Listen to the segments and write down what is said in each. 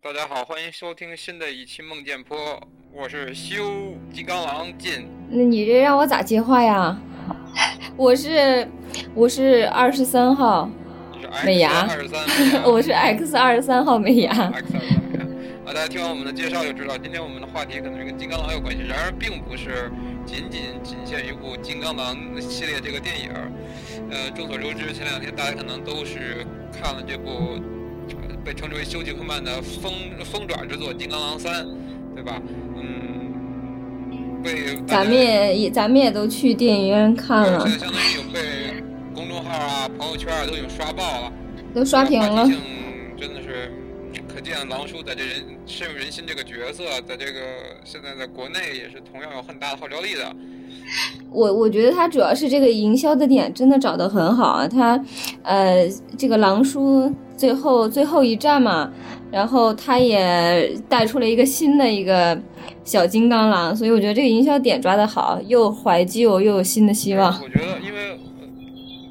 大家好，欢迎收听新的一期梦见坡，我是修金刚狼进。那你这让我咋接话呀？我是我是二十三号美牙，我是 X 二十三号美牙。X 二十三美牙。啊，大家听完我们的介绍就知道，今天我们的话题可能是跟金刚狼有关系，然而并不是仅仅仅限于部金刚狼系列这个电影。呃，众所周知，前两天大家可能都是看了这部。被称之为休·杰克曼的风风爪之作《金刚狼三》，对吧？嗯，被咱们也咱们也都去电影院看了。现在相当于有被公众号啊、朋友圈啊都已经刷爆了，都刷屏了。真的是可见狼叔在这人深入人心这个角色，在这个现在在国内也是同样有很大的号召力的。我我觉得他主要是这个营销的点真的找得很好啊，他呃这个狼叔。最后最后一战嘛，然后他也带出了一个新的一个小金刚狼，所以我觉得这个营销点抓得好，又怀旧又有新的希望。我觉得，因为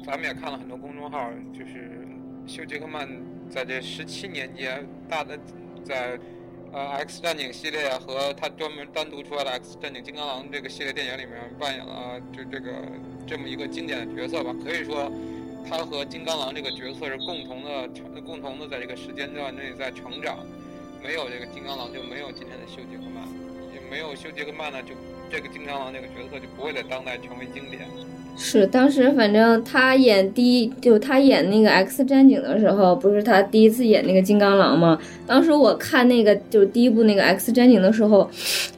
咱们也看了很多公众号，就是休·杰克曼在这十七年间，大的在呃《X 战警》系列和他专门单独出来的《X 战警：金刚狼》这个系列电影里面扮演了就这个这么一个经典的角色吧，可以说。他和金刚狼这个角色是共同的成，共同的在这个时间段内在成长。没有这个金刚狼，就没有今天的修·杰克曼；也没有修·杰克曼呢，就这个金刚狼那个角色就不会在当代成为经典。是当时反正他演第一，就他演那个 X 战警的时候，不是他第一次演那个金刚狼吗？当时我看那个就是第一部那个 X 战警的时候，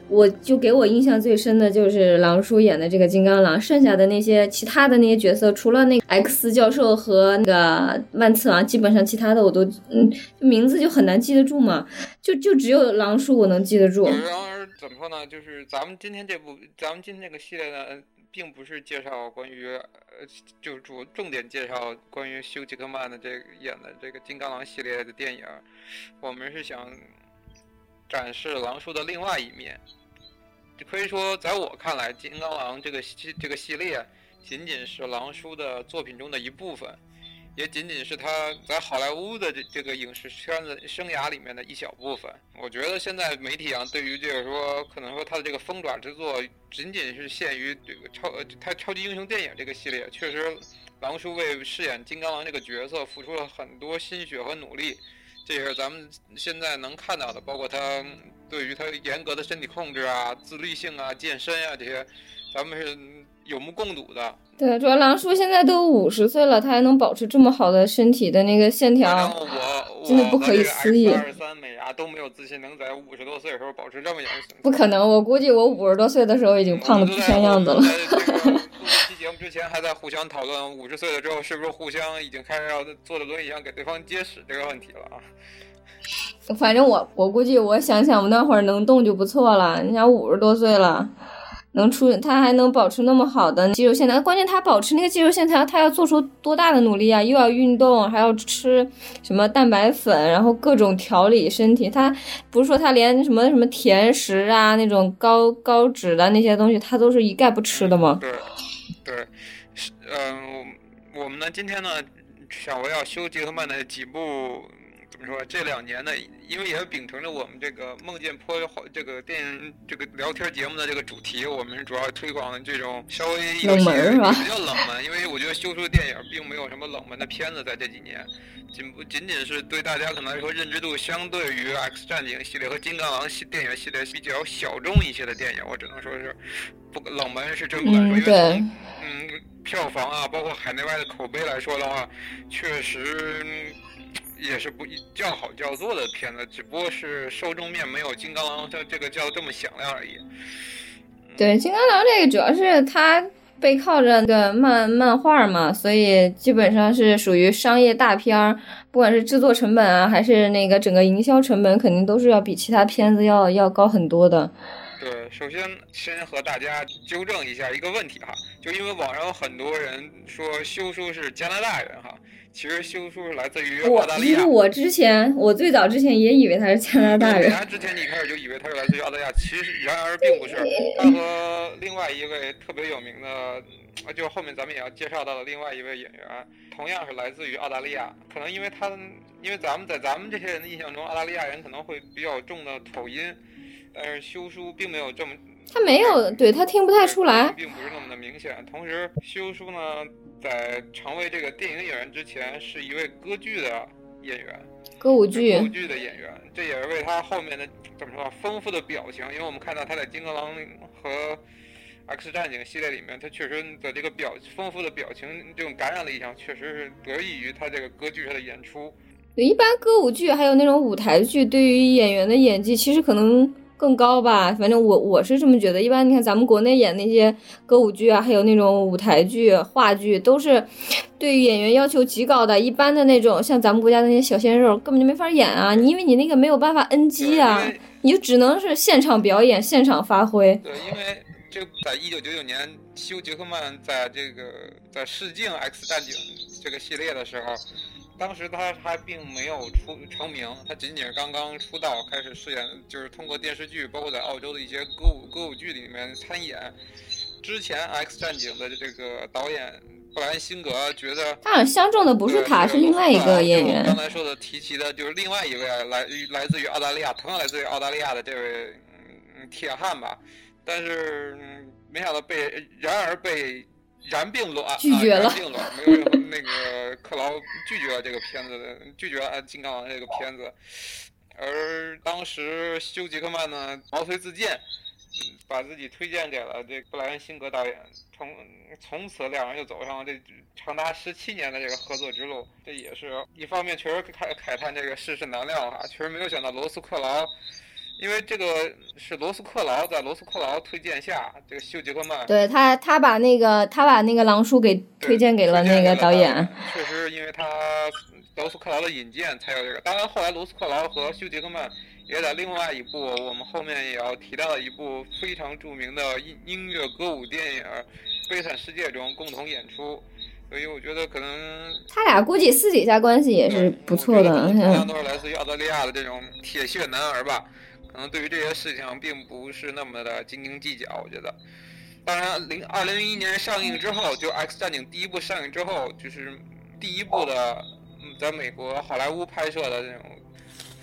我就给我印象最深的就是狼叔演的这个金刚狼，剩下的那些其他的那些角色，除了那个 X 教授和那个万磁王，基本上其他的我都嗯名字就很难记得住嘛，就就只有狼叔我能记得住。然而怎么说呢？就是咱们今天这部，咱们今天这个系列呢。并不是介绍关于，呃，就主重点介绍关于休·杰克曼的这演的这个金刚狼系列的电影，我们是想展示狼叔的另外一面。可以说，在我看来，金刚狼这个系这个系列仅仅是狼叔的作品中的一部分。也仅仅是他在好莱坞的这这个影视圈子生涯里面的一小部分。我觉得现在媒体啊，对于这个说，可能说他的这个疯爪之作，仅仅是限于这个超他超级英雄电影这个系列。确实，狼叔为饰演金刚狼这个角色付出了很多心血和努力，这也是咱们现在能看到的。包括他对于他严格的身体控制啊、自律性啊、健身啊这些，咱们是。有目共睹的，对，主要狼叔现在都五十岁了，他还能保持这么好的身体的那个线条，真的不可以思议。二十三美牙都没有自信能在五十多岁的时候保持这么样的身不可能，我估计我五十多岁的时候已经胖的不像样子了。录期节目之前还在互相讨论五十岁了之后是不是互相已经开始要坐着轮椅上给对方接屎这个问题了啊？反正我我估计我想想我那会儿能动就不错了，你想五十多岁了。能出，他还能保持那么好的肌肉线条，关键他保持那个肌肉线条，他要做出多大的努力啊！又要运动，还要吃什么蛋白粉，然后各种调理身体。他不是说他连什么什么甜食啊，那种高高脂的那些东西，他都是一概不吃的吗？对，对，是，嗯，我们呢，今天呢，想围绕修杰克曼的几部。说这两年呢，因为也秉承着我们这个梦见坡这个电影这个聊天节目的这个主题，我们主要推广这种稍微冷门是吧？比较冷门，因为我觉得修出的电影并没有什么冷门的片子，在这几年，仅不仅仅是对大家可能来说认知度相对于 X 战警系列和金刚狼系电影系列比较小众一些的电影，我只能说是不冷门是真不敢说，因为嗯票房啊，包括海内外的口碑来说的话，确实。也是不叫好叫座的片子，只不过是受众面没有《金刚狼》这这个叫这么响亮而已。对，《金刚狼》这个主要是它背靠着那个漫漫画嘛，所以基本上是属于商业大片儿，不管是制作成本啊，还是那个整个营销成本，肯定都是要比其他片子要要高很多的。对，首先先和大家纠正一下一个问题哈，就因为网上有很多人说修叔是加拿大人哈，其实修书是来自于澳大利亚。其实我之前，我最早之前也以为他是加拿大人。他之前你一开始就以为他是来自于澳大利亚，其实然而并不是。他和另外一位特别有名的。啊，就后面咱们也要介绍到的另外一位演员，同样是来自于澳大利亚。可能因为他，因为咱们在咱们这些人的印象中，澳大利亚人可能会比较重的口音，但是修书并没有这么，他没有，对他听不太出来，并不是那么的明显。同时，修书呢，在成为这个电影演员之前，是一位歌剧的演员，歌舞剧，歌舞剧的演员，这也是为他后面的怎么说丰富的表情，因为我们看到他在《金刚狼》和。X 战警系列里面，他确实的这个表丰富的表情，这种感染力上，确实是得益于他这个歌剧上的演出。一般歌舞剧还有那种舞台剧，对于演员的演技其实可能更高吧。反正我我是这么觉得。一般你看咱们国内演那些歌舞剧啊，还有那种舞台剧、话剧，都是对于演员要求极高的。一般的那种像咱们国家那些小鲜肉，根本就没法演啊。你因为你那个没有办法 NG 啊，你就只能是现场表演、现场发挥。对，因为。这在一九九九年，休·杰克曼在这个在试镜《X 战警》这个系列的时候，当时他还并没有出成名，他仅仅是刚刚出道，开始饰演，就是通过电视剧，包括在澳洲的一些歌舞歌舞剧里面参演。之前《X 战警》的这个导演布莱恩·辛格觉得，他好像相中的不是他，是另外一个演员。刚才说的提及的就是另外一位来来自于澳大利亚，同样来自于澳大利亚的这位嗯铁汉吧。但是没想到被，然而被然并卵拒绝了，并卵，没有那个克劳拒绝了这个片子的，拒绝了金刚狼这个片子。而当时休杰克曼呢，毛遂自荐，把自己推荐给了这布莱恩辛格导演，从从此两人就走上了这长达十七年的这个合作之路。这也是一方面，确实慨慨叹这个世事难料啊，确实没有想到罗斯克劳。因为这个是罗斯克劳在罗斯克劳推荐下，这个休杰克曼对他，他把那个他把那个狼叔给推荐给了那个导演。确实，因为他罗斯克劳的引荐才有这个。当然，后来罗斯克劳和休杰克曼也在另外一部我们后面也要提到的一部非常著名的音音乐歌舞电影《悲惨世界》中共同演出，所以我觉得可能他俩估计私底下关系也是不错的。同样都是来自于澳大利亚的这种铁血男儿吧。可能对于这些事情并不是那么的斤斤计较，我觉得。当然，零二零零一年上映之后，就《X 战警》第一部上映之后，就是第一部的，在美国好莱坞拍摄的这种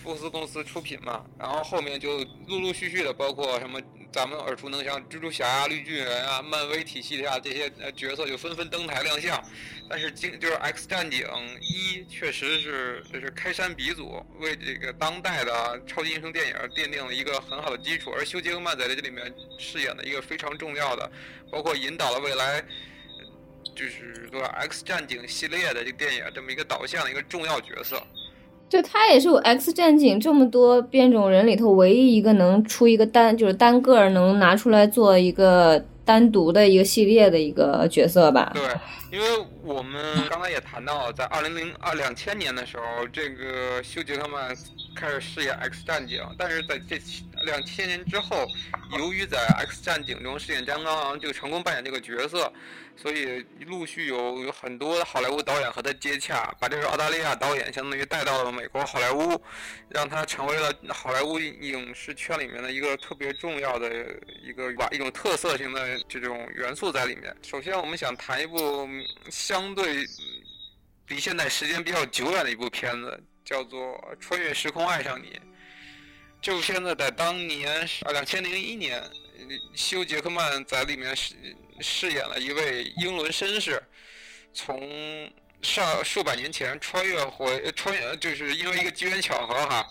福斯公司出品嘛，然后后面就陆陆续续的，包括什么。咱们耳熟能详，蜘蛛侠啊、绿巨人啊，漫威体系下这些呃角色就纷纷登台亮相。但是，经就是《X 战警》一确实是就是开山鼻祖，为这个当代的超级英雄电影奠定了一个很好的基础。而休·杰克曼在这里面饰演的一个非常重要的，包括引导了未来就是说《X 战警》系列的这个电影这么一个导向的一个重要角色。就他也是我 X 战警这么多变种人里头唯一一个能出一个单，就是单个能拿出来做一个单独的一个系列的一个角色吧。对，因为我们刚才也谈到，在二零零二两千年的时候，这个休·杰克曼开始饰演 X 战警，但是在这两千年之后，由于在 X 战警中饰演金刚狼，就成功扮演这个角色。所以陆续有有很多好莱坞导演和他接洽，把这个澳大利亚导演相当于带到了美国好莱坞，让他成为了好莱坞影视圈里面的一个特别重要的一个吧一种特色性的这种元素在里面。首先，我们想谈一部相对离现在时间比较久远的一部片子，叫做《穿越时空爱上你》。这部片子在当年啊，两千零一年，休·杰克曼在里面饰。饰演了一位英伦绅士，从上数百年前穿越回穿越，就是因为一个机缘巧合哈。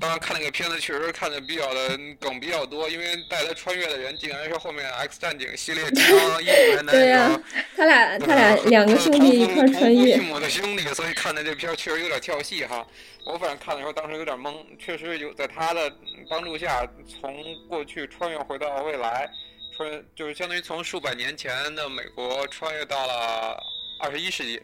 当然看那个片子确实看的比较的梗比较多，因为带他穿越的人竟然是后面 X 战警系列金刚一 里面的对呀，他俩他俩两个兄弟一块穿越。异母的兄弟，所以看的这片确实有点跳戏哈。我反正看的时候当时有点懵，确实有在他的帮助下从过去穿越回到未来。穿就是相当于从数百年前的美国穿越到了二十一世纪，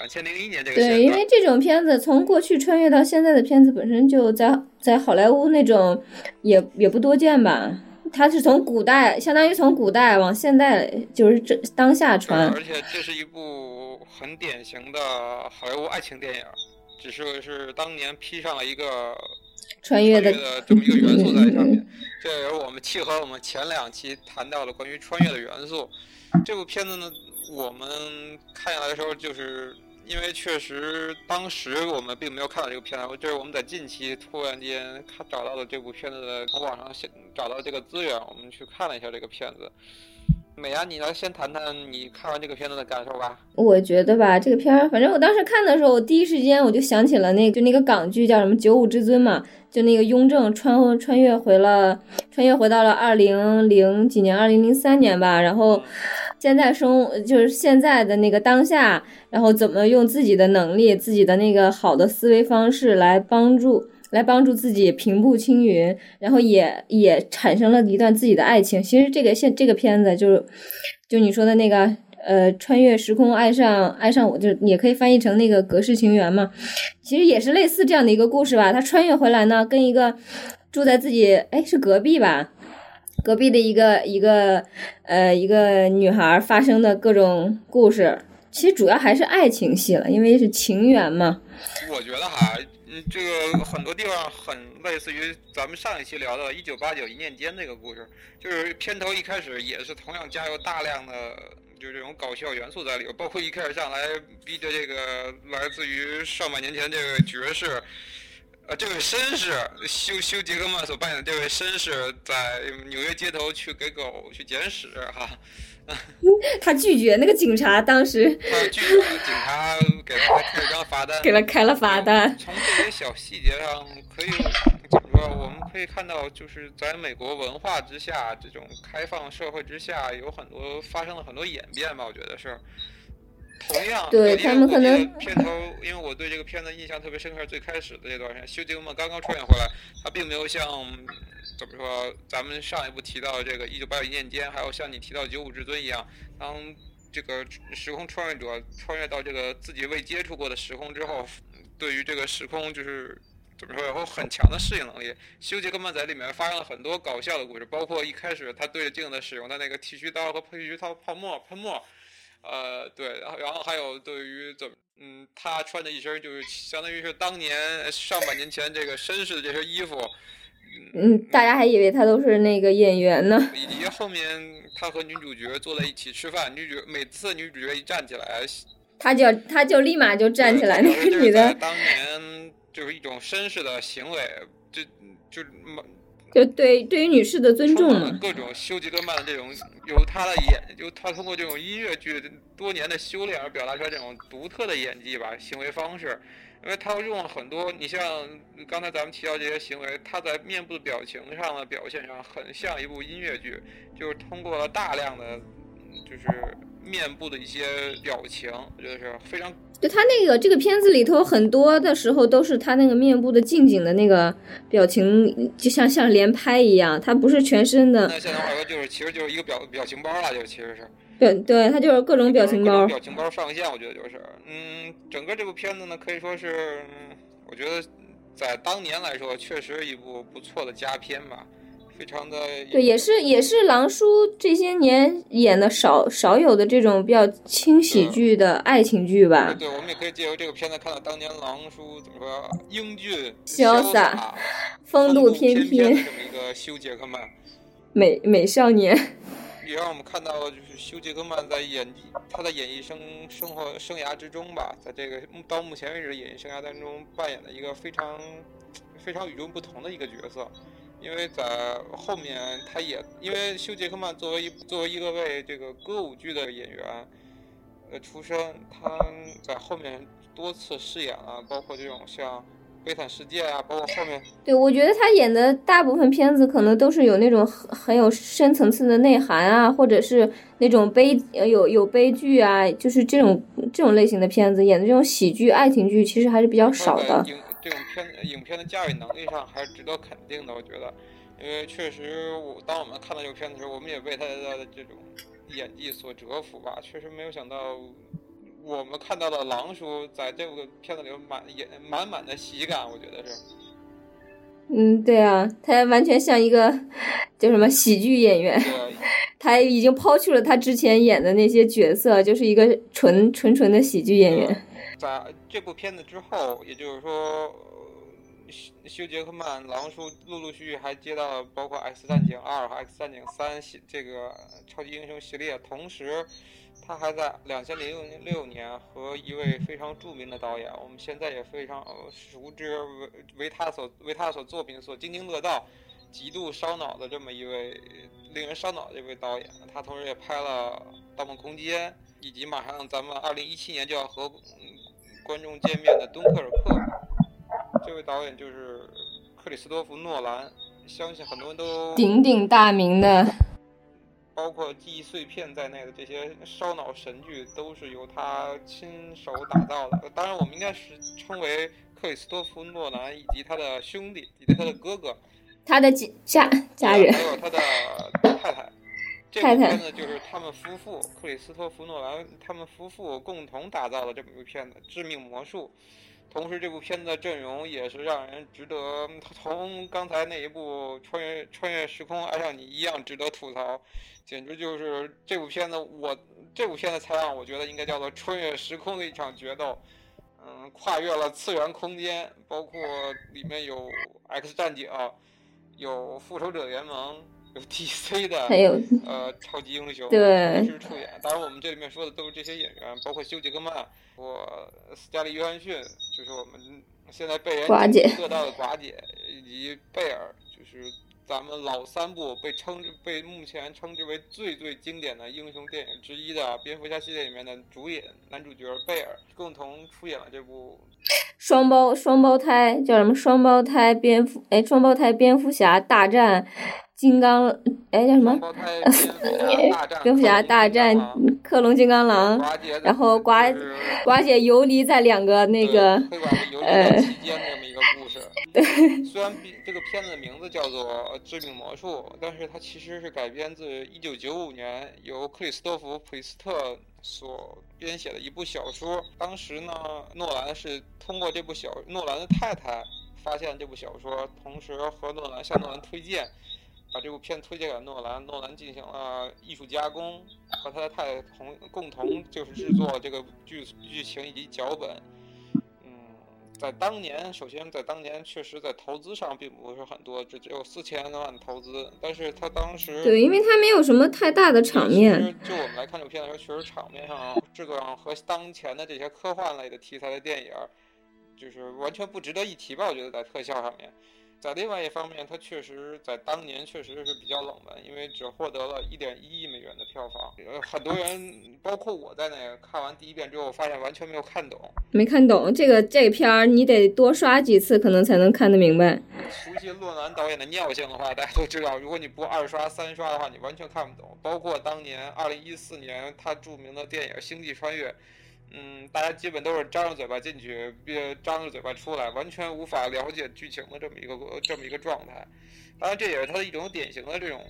两千零一年这个。对，因为这种片子从过去穿越到现在的片子本身就在在好莱坞那种也也不多见吧。它是从古代，相当于从古代往现代，就是这当下传。而且这是一部很典型的好莱坞爱情电影，只是是当年披上了一个穿越的这么一个元素在上面。这也是我们契合我们前两期谈到的关于穿越的元素。这部片子呢，我们看下来的时候就是。因为确实，当时我们并没有看到这个片子，就是我们在近期突然间看找到了这部片子的，从网上先找到这个资源，我们去看了一下这个片子。美伢，你来先谈谈你看完这个片子的感受吧。我觉得吧，这个片儿，反正我当时看的时候，我第一时间我就想起了那，就那个港剧叫什么《九五之尊》嘛，就那个雍正穿穿越回了，穿越回到了二零零几年，二零零三年吧，然后。现在生就是现在的那个当下，然后怎么用自己的能力、自己的那个好的思维方式来帮助，来帮助自己平步青云，然后也也产生了一段自己的爱情。其实这个现这个片子就是，就你说的那个呃，穿越时空爱上爱上我，就也可以翻译成那个隔世情缘嘛。其实也是类似这样的一个故事吧。他穿越回来呢，跟一个住在自己哎是隔壁吧。隔壁的一个一个呃一个女孩发生的各种故事，其实主要还是爱情戏了，因为是情缘嘛。我觉得哈，这个很多地方很类似于咱们上一期聊的《一九八九一念间》这个故事，就是片头一开始也是同样加入大量的就这种搞笑元素在里边，包括一开始上来逼着这个来自于上百年前这个爵士。呃，这位绅士休休杰克曼所扮演的这位绅士，在纽约街头去给狗去捡屎哈，他拒绝那个警察当时，他拒绝警察给他开了张罚单，给他开了罚单。从这些小细节上可以怎么说？我们可以看到，就是在美国文化之下，这种开放社会之下，有很多发生了很多演变吧？我觉得是。同样，对他们可能片头，因为我对这个片子印象特别深刻，最开始的这段时间，修杰克曼刚刚出演回来，他并没有像怎么说，咱们上一部提到这个一九八九一念间，还有像你提到九五至尊一样，当这个时空穿越者穿越到这个自己未接触过的时空之后，对于这个时空就是怎么说，有很强的适应能力。修杰克曼在里面发生了很多搞笑的故事，包括一开始他对着镜子使用的那个剃须刀和剃须刀泡沫喷墨。呃，对，然后还有对于怎么，嗯，他穿的一身就是相当于是当年上百年前这个绅士的这身衣服，嗯，大家还以为他都是那个演员呢。以及后面他和女主角坐在一起吃饭，女主每次女主角一站起来，他就他就立马就站起来，那个女的。当年就是一种绅士的行为，就就。就对对于女士的尊重嘛，各种修杰克曼的这种，由他的演，就他通过这种音乐剧多年的修炼而表达出来这种独特的演技吧，行为方式，因为他用了很多，你像刚才咱们提到这些行为，他在面部的表情上的表现上很像一部音乐剧，就是通过了大量的，就是面部的一些表情，我觉得是非常。就他那个这个片子里头很多的时候都是他那个面部的近景的那个表情，就像像连拍一样，他不是全身的。那现在话说就是，其实就是一个表表情包了，就其实是。对对，他就是各种表情包。表情包上线，我觉得就是，嗯，整个这部片子呢，可以说是，我觉得在当年来说，确实一部不错的佳片吧。非常的对，也是也是狼叔这些年演的少少有的这种比较轻喜剧的爱情剧吧。对，我们也可以借由这个片子看到当年狼叔怎么说英俊潇洒、风度翩翩这么一个休杰克曼，美美少年。也让我们看到就是休杰克曼在演技他的演艺生生活生涯之中吧，在这个到目前为止的演艺生涯当中扮演的一个非常非常与众不同的一个角色。因为在后面，他也因为休杰克曼作为一作为一个为这个歌舞剧的演员，呃出身，他在后面多次饰演了，包括这种像《悲惨世界》啊，包括后面。对，我觉得他演的大部分片子可能都是有那种很很有深层次的内涵啊，或者是那种悲有有悲剧啊，就是这种这种类型的片子，演的这种喜剧、爱情剧其实还是比较少的。这种片影片的驾驭能力上还是值得肯定的，我觉得，因为确实，我当我们看到这个片子的时候，我们也被他的这种演技所折服吧。确实没有想到，我们看到的狼叔在这个片子里满演满满的喜感，我觉得是。嗯，对啊，他完全像一个叫什么喜剧演员，他已经抛去了他之前演的那些角色，就是一个纯纯纯的喜剧演员。在这部片子之后，也就是说，休杰克曼狼叔陆陆续续还接到了包括《X 战警二》和《X 战警三》系这个超级英雄系列，同时。他还在两千零六年和一位非常著名的导演，我们现在也非常熟知为为他所为他所作品所津津乐道、极度烧脑的这么一位令人烧脑的这位导演。他同时也拍了《盗梦空间》，以及马上咱们二零一七年就要和观众见面的《敦刻尔克》。这位导演就是克里斯多夫·诺兰，相信很多人都鼎鼎大名的。包括记忆碎片在内的这些烧脑神剧，都是由他亲手打造的。当然，我们应该是称为克里斯多弗·诺兰以及他的兄弟，以及他的哥哥，他的家家人，还有他的太太。这部片子就是他们夫妇克里斯托弗·诺兰他们夫妇共同打造的这么一部片子《致命魔术》。同时，这部片子的阵容也是让人值得从刚才那一部《穿越穿越时空爱上你》一样值得吐槽，简直就是这部片子，我这部片子才让我觉得应该叫做穿越时空的一场决斗，嗯，跨越了次元空间，包括里面有 X 战警，有复仇者联盟。有 DC 的，还有呃超级英雄对同时出演。当然，我们这里面说的都是这些演员，包括休·杰克曼，我斯嘉丽·约翰逊，就是我们现在被人各到的寡姐，以及贝尔，就是咱们老三部被称之被目前称之为最最经典的英雄电影之一的蝙蝠侠系列里面的主演男主角贝尔，共同出演了这部双胞双胞胎叫什么？双胞胎蝙蝠哎，双胞胎蝙蝠侠大战。金刚，哎，叫什么？蝙蝠侠大 战克隆金刚狼，然后寡寡姐游离在两个那个呃。对。虽然 这个片子的名字叫做《致命魔术》，但是它其实是改编自1995年由克里斯托弗·普利斯特所编写的一部小说。当时呢，诺兰是通过这部小诺兰的太太发现这部小说，同时和诺兰向诺兰推荐。把这部片推荐给诺兰，诺兰进行了艺术加工，和他的太太同共同就是制作这个剧剧情以及脚本。嗯，在当年，首先在当年确实在投资上并不是很多，只只有四千多万投资，但是他当时对，因为他没有什么太大的场面。就我们来看这部片来说，确实场面上、这个上和当前的这些科幻类的题材的电影，就是完全不值得一提吧？我觉得在特效上面。在另外一方面，它确实在当年确实是比较冷门，因为只获得了一点一亿美元的票房。呃，很多人，包括我在内，看完第一遍之后，发现完全没有看懂。没看懂这个这片儿，你得多刷几次，可能才能看得明白。熟悉洛南导演的尿性的话，大家都知道，如果你不二刷三刷的话，你完全看不懂。包括当年二零一四年他著名的电影《星际穿越》。嗯，大家基本都是张着嘴巴进去，别张着嘴巴出来，完全无法了解剧情的这么一个这么一个状态。当然，这也是他的一种典型的这种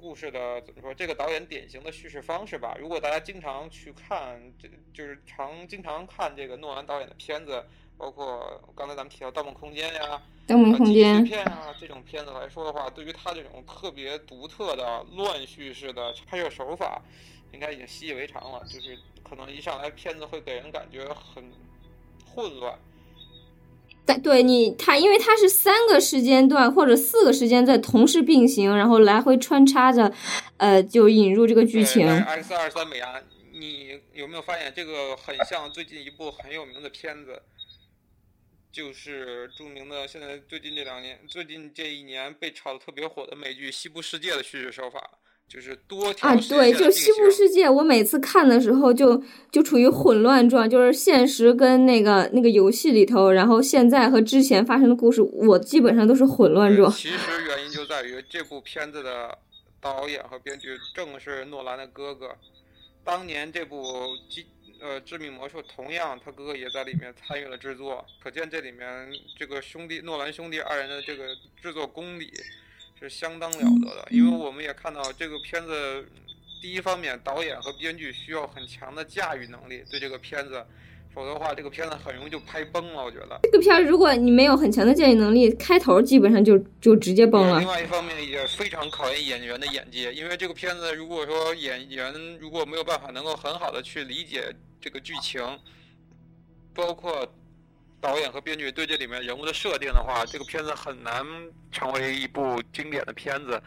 故事的怎么说？这个导演典型的叙事方式吧。如果大家经常去看，这就是常经常看这个诺兰导演的片子，包括刚才咱们提到《盗梦空间》呀，《盗梦空间》片啊这种片子来说的话，对于他这种特别独特的乱叙事的拍摄手法，应该已经习以为常了，就是。可能一上来片子会给人感觉很混乱，但对你他，因为他是三个时间段或者四个时间在同时并行，然后来回穿插着，呃，就引入这个剧情。X 二三美啊，你有没有发现这个很像最近一部很有名的片子，就是著名的现在最近这两年最近这一年被炒的特别火的美剧《西部世界》的叙事手法。就是多啊，对，就西部世界，我每次看的时候就就处于混乱状，就是现实跟那个那个游戏里头，然后现在和之前发生的故事，我基本上都是混乱状。其实原因就在于这部片子的导演和编剧正是诺兰的哥哥，当年这部《机呃致命魔术》同样他哥哥也在里面参与了制作，可见这里面这个兄弟诺兰兄弟二人的这个制作功底。是相当了得的，因为我们也看到这个片子，第一方面导演和编剧需要很强的驾驭能力，对这个片子否则的话，这个片子很容易就拍崩了。我觉得这个片儿，如果你没有很强的驾驭能力，开头基本上就就直接崩了。另外一方面也非常考验演员的演技，因为这个片子如果说演员如果没有办法能够很好的去理解这个剧情，包括导演和编剧对这里面人物的设定的话，这个片子很难成为一部经典的片子。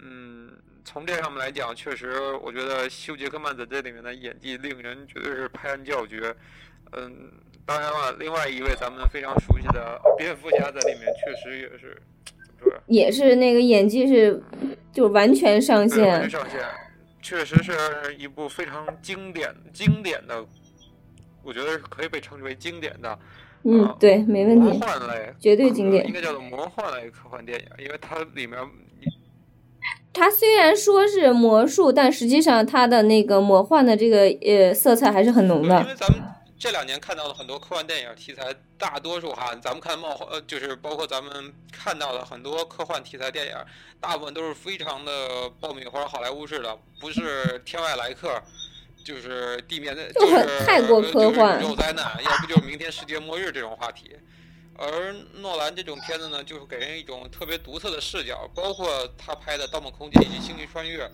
嗯，从这上面来讲，确实我觉得休·杰克曼在这里面的演技令人绝对是拍案叫绝。嗯，当然了，另外一位咱们非常熟悉的蝙蝠侠在里面确实也是，是也是那个演技是就完全上线，完全上线，确实是一部非常经典经典的。我觉得是可以被称之为经典的，嗯，对，没问题。魔幻类，绝对经典，应该叫做魔幻类科幻电影，因为它里面，它虽然说是魔术，但实际上它的那个魔幻的这个呃色彩还是很浓的。因为咱们这两年看到的很多科幻电影题材，大多数哈，咱们看冒呃，就是包括咱们看到的很多科幻题材电影，大部分都是非常的爆米花好莱坞式的，不是天外来客。就是地面的，就是太过科幻，宇宙灾难，要不就是明天世界末日这种话题。而诺兰这种片子呢，就是给人一种特别独特的视角，包括他拍的《盗梦空间》以及《星际穿越》。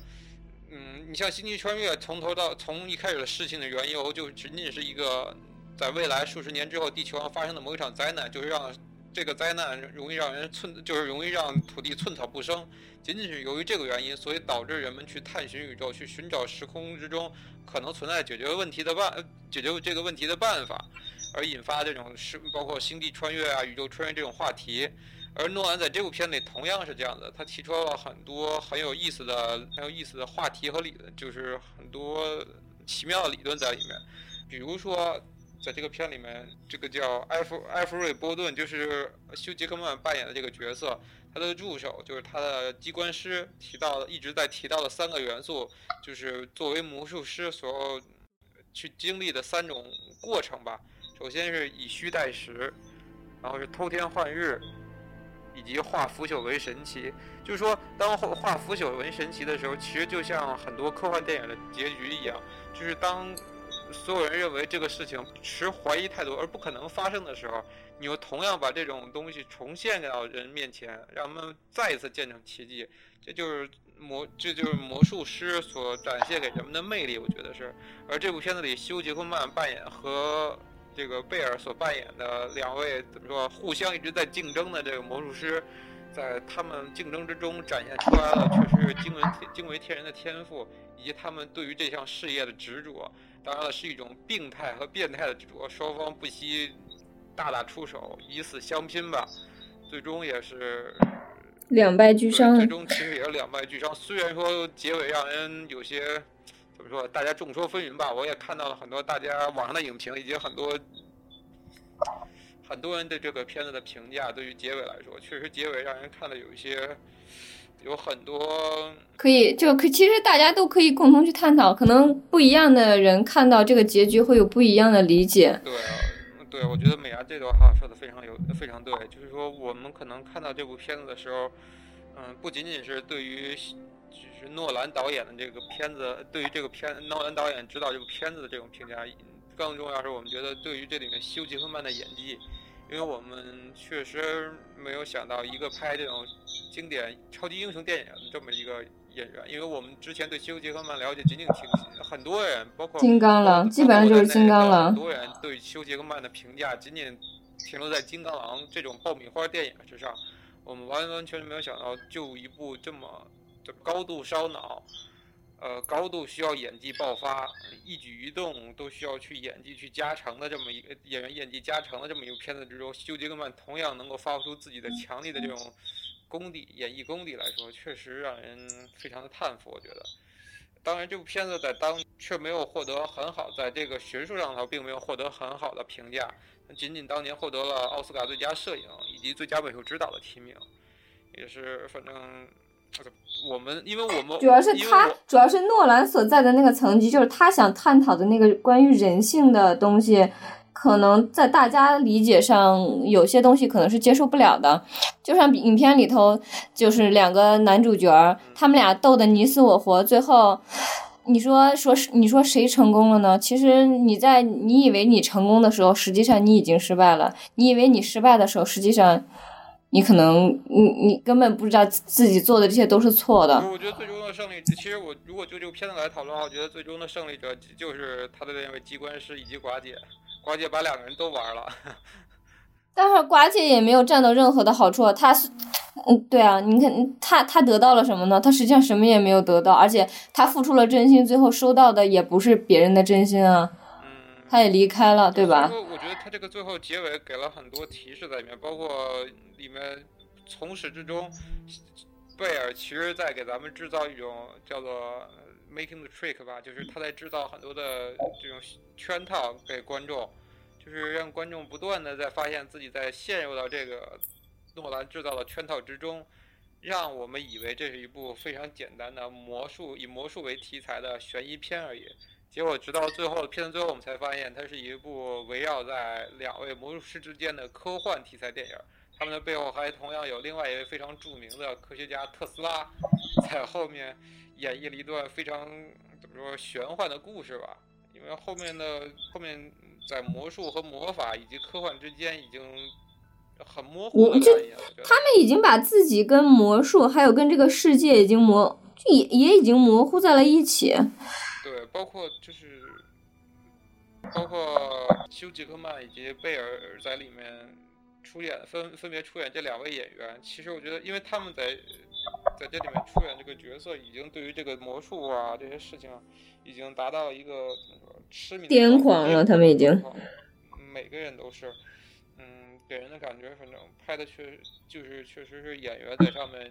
嗯，你像《星际穿越》，从头到从一开始的事情的缘由，就仅仅是一个在未来数十年之后地球上发生的某一场灾难，就是让这个灾难容易让人寸，就是容易让土地寸草不生。仅仅是由于这个原因，所以导致人们去探寻宇宙，去寻找时空之中可能存在解决问题的办，解决这个问题的办法，而引发这种是包括星际穿越啊、宇宙穿越这种话题。而诺兰在这部片里同样是这样的，他提出了很多很有意思的、很有意思的话题和理论，就是很多奇妙的理论在里面。比如说，在这个片里面，这个叫艾弗艾弗瑞波顿，就是休杰克曼扮演的这个角色。他的助手就是他的机关师，提到的一直在提到的三个元素，就是作为魔术师所去经历的三种过程吧。首先是以虚代实，然后是偷天换日，以及化腐朽为神奇。就是说，当化腐朽为神奇的时候，其实就像很多科幻电影的结局一样，就是当所有人认为这个事情持怀疑态度而不可能发生的时候。你又同样把这种东西重现到人面前，让他们再一次见证奇迹，这就是魔，这就是魔术师所展现给人们的魅力，我觉得是。而这部片子里，休·杰克曼扮演和这个贝尔所扮演的两位怎么说，互相一直在竞争的这个魔术师，在他们竞争之中展现出来了确实是惊为天惊为天人的天赋，以及他们对于这项事业的执着。当然了，是一种病态和变态的执着，双方不惜。大打出手，以死相拼吧，最终也是两败俱伤。最终其实也是两败俱伤。虽然说结尾让人有些怎么说，大家众说纷纭吧。我也看到了很多大家网上的影评，以及很多很多人对这个片子的评价。对于结尾来说，确实结尾让人看的有一些有很多可以就可其实大家都可以共同去探讨，可能不一样的人看到这个结局会有不一样的理解。对。对，我觉得美伢这段话说的非常有非常对，就是说我们可能看到这部片子的时候，嗯，不仅仅是对于就是诺兰导演的这个片子，对于这个片诺兰导演指导这部片子的这种评价，更重要是我们觉得对于这里面休·杰克曼的演技，因为我们确实没有想到一个拍这种经典超级英雄电影的这么一个。演员，因为我们之前对西游·杰克曼了解仅仅挺很多人，包括金刚狼，基本上就是金刚狼。很多人对西游·杰克曼的评价仅仅停留在金刚狼这种爆米花电影之上，我们完完全全没有想到，就一部这么就高度烧脑，呃，高度需要演技爆发，一举一动都需要去演技去加成的这么一个演员演技加成的这么一个片子之中，休·杰克曼同样能够发挥出自己的强力的这种。功底演绎功底来说，确实让人非常的叹服。我觉得，当然这部片子在当却没有获得很好，在这个学术上头并没有获得很好的评价，仅仅当年获得了奥斯卡最佳摄影以及最佳美术指导的提名，也是反正我们因为我们主要是他主要是诺兰所在的那个层级，就是他想探讨的那个关于人性的东西。可能在大家理解上，有些东西可能是接受不了的。就像影片里头，就是两个男主角，他们俩斗得你死我活，最后，你说说你说谁成功了呢？其实你在你以为你成功的时候，实际上你已经失败了；你以为你失败的时候，实际上你可能你你根本不知道自己做的这些都是错的。我觉得最终的胜利，其实我如果就这个片子来讨论的话，我觉得最终的胜利者就是他的那位机关师以及寡姐，寡姐把两个人都玩了。但是寡姐也没有占到任何的好处，她是，嗯，对啊，你看她她得到了什么呢？她实际上什么也没有得到，而且她付出了真心，最后收到的也不是别人的真心啊。他。也离开了，对吧？我觉得他这个最后结尾给了很多提示在里面，包括里面从始至终，贝尔其实在给咱们制造一种叫做 making the trick 吧，就是他在制造很多的这种圈套给观众。就是让观众不断的在发现自己在陷入到这个诺兰制造的圈套之中，让我们以为这是一部非常简单的魔术以魔术为题材的悬疑片而已。结果直到最后片子最后，我们才发现它是一部围绕在两位魔术师之间的科幻题材电影。他们的背后还同样有另外一位非常著名的科学家特斯拉，在后面演绎了一段非常怎么说玄幻的故事吧。因为后面的后面。在魔术和魔法以及科幻之间已经很模糊了。就他们已经把自己跟魔术还有跟这个世界已经模也也已经模糊在了一起。对，包括就是包括休·杰克曼以及贝尔在里面出演分分别出演这两位演员。其实我觉得，因为他们在在这里面出演这个角色，已经对于这个魔术啊这些事情。已经达到一个痴迷癫狂了，他们已经，每个人都是，嗯，给人的感觉，反正拍的确就是确实是演员在上面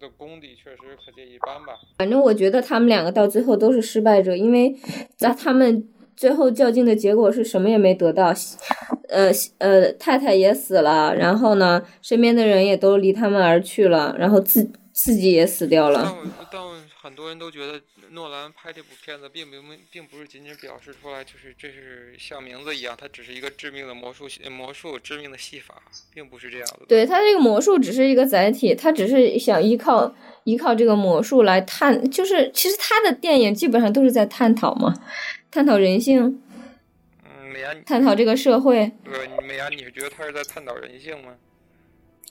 的功底确实可见一斑吧。反正我觉得他们两个到最后都是失败者，因为那他们最后较劲的结果是什么也没得到，呃呃，太太也死了，然后呢，身边的人也都离他们而去了，然后自自己也死掉了。但但很多人都觉得。诺兰拍这部片子，并不并不是仅仅表示出来，就是这是像名字一样，它只是一个致命的魔术魔术致命的戏法，并不是这样的。对他这个魔术只是一个载体，他只是想依靠依靠这个魔术来探，就是其实他的电影基本上都是在探讨嘛，探讨人性。嗯，美颜，探讨这个社会。对，美颜，你是觉得他是在探讨人性吗？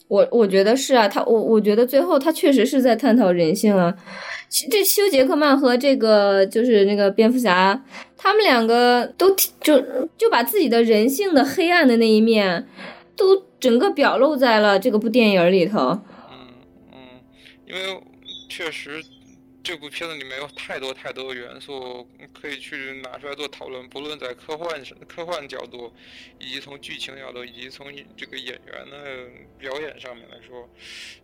我我觉得是啊，他我我觉得最后他确实是在探讨人性啊。这修杰克曼和这个就是那个蝙蝠侠，他们两个都就就把自己的人性的黑暗的那一面，都整个表露在了这个部电影里头。嗯嗯，因为确实。这部片子里面有太多太多的元素可以去拿出来做讨论，不论在科幻科幻角度，以及从剧情角度，以及从这个演员的表演上面来说，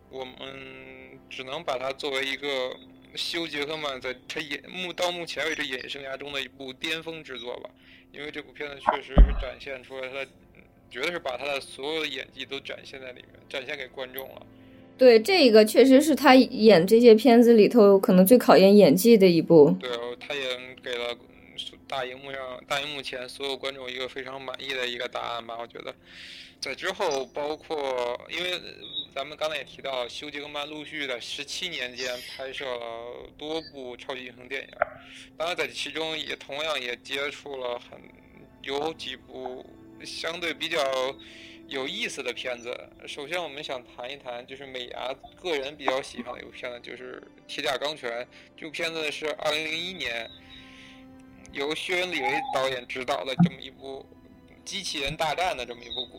我们只能把它作为一个休·杰克曼在他演目到目前为止演艺生涯中的一部巅峰之作吧。因为这部片子确实是展现出来他，绝对是把他的所有的演技都展现在里面，展现给观众了。对，这个确实是他演这些片子里头可能最考验演技的一部。对，他也给了大荧幕上、大荧幕前所有观众一个非常满意的一个答案吧。我觉得，在之后，包括因为咱们刚才也提到，休·杰克曼陆续在十七年间拍摄了多部超级英雄电影，当然在其中也同样也接触了很有几部相对比较。有意思的片子，首先我们想谈一谈，就是美牙个人比较喜欢的一部片子，就是《铁甲钢拳》。这部片子是二零零一年由薛恩·李维导演执导的这么一部机器人大战的这么一部故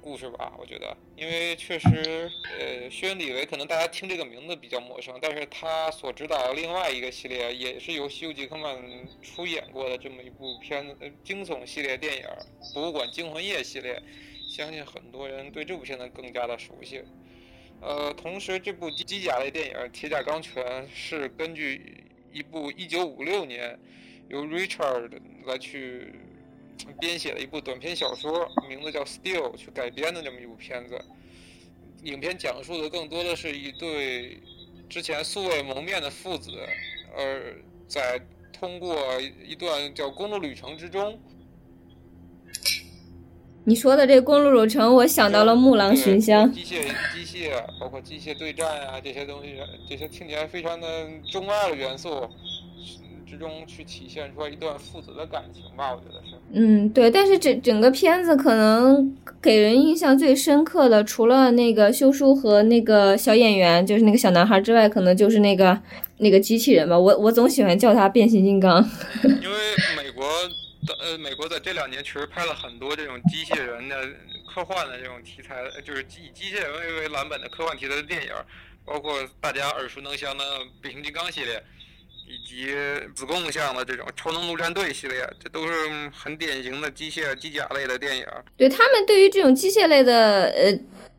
故事吧。我觉得，因为确实，呃，薛恩·李维可能大家听这个名字比较陌生，但是他所指导的另外一个系列，也是由休·杰克曼出演过的这么一部片子，惊悚系列电影《博物馆惊魂夜》系列。相信很多人对这部片子更加的熟悉，呃，同时这部机甲类电影《铁甲钢拳》是根据一部1956年由 Richard 来去编写的一部短篇小说，名字叫《Still》去改编的这么一部片子。影片讲述的更多的是一对之前素未谋面的父子，而在通过一段叫公路旅程之中。你说的这公路旅程，我想到了《木狼寻香》。机械、机械，包括机械对战啊，这些东西，这些听起来非常的中二的元素，之中去体现出来一段父子的感情吧，我觉得是。嗯，对，但是整整个片子可能给人印象最深刻的，除了那个修书和那个小演员，就是那个小男孩之外，可能就是那个那个机器人吧。我我总喜欢叫他变形金刚。因为美国的呃，美国在这两年确实拍了很多这种机器人的科幻的这种题材，就是以机器人为为蓝本的科幻题材的电影，包括大家耳熟能详的变形金刚系列。以及子贡像的这种超能陆战队系列，这都是很典型的机械机甲类的电影。对他们对于这种机械类的呃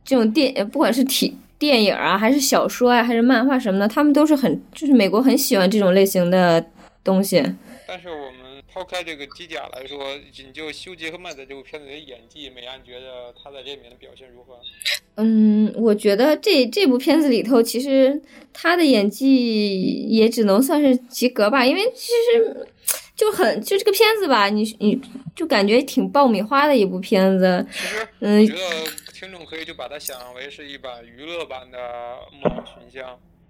这种电，不管是体电影啊，还是小说啊，还是漫画什么的，他们都是很就是美国很喜欢这种类型的东西。但是我们。抛开这个机甲来说，仅就休·杰克曼在这部片子里的演技，美安觉得他在这里面的表现如何？嗯，我觉得这这部片子里头，其实他的演技也只能算是及格吧，因为其实就很就这个片子吧，你你就感觉挺爆米花的一部片子。其实，嗯，我觉得听众可以就把它想象为是一版娱乐版的《木兰寻香》。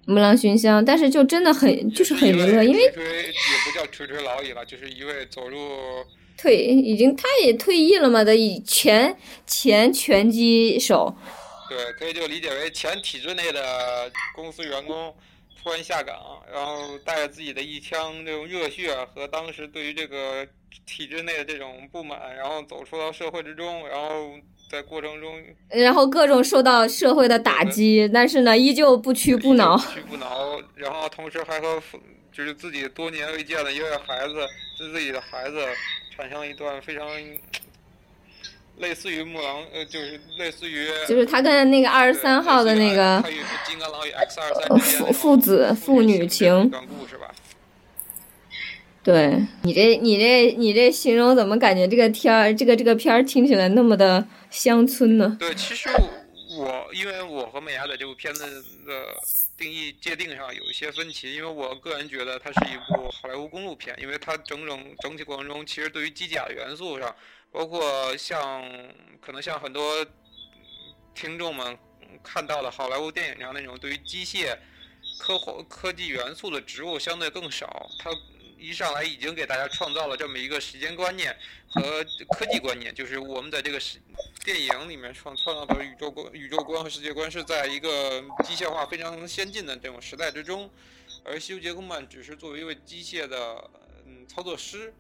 木兰寻香，但是就真的很就是很娱乐，因为也不叫垂垂老矣了，就是一位走入退已经他也退役了嘛的以前前拳击手，对，可以就理解为前体制内的公司员工突然下岗，然后带着自己的一腔这种热血和当时对于这个体制内的这种不满，然后走出到社会之中，然后。在过程中，然后各种受到社会的打击，但是呢，依旧不屈不挠。不屈不挠，然后同时还和就是自己多年未见的一位孩子，对自己的孩子产生一段非常类似于木狼，呃，就是类似于就是他跟那个二十三号的那个金刚狼与 X 二三父父子父女情故事吧。对你这你这你这形容怎么感觉这个片儿这个这个片儿听起来那么的乡村呢？对，其实我因为我和美伢在这部片子的定义界定上有一些分歧，因为我个人觉得它是一部好莱坞公路片，因为它整整整体过程中其实对于机甲元素上，包括像可能像很多听众们看到的好莱坞电影上那种对于机械科幻科技元素的植入相对更少，它。一上来已经给大家创造了这么一个时间观念和科技观念，就是我们在这个时电影里面创创造的宇宙观、宇宙观和世界观是在一个机械化非常先进的这种时代之中，而休·杰克曼只是作为一位机械的嗯操作师。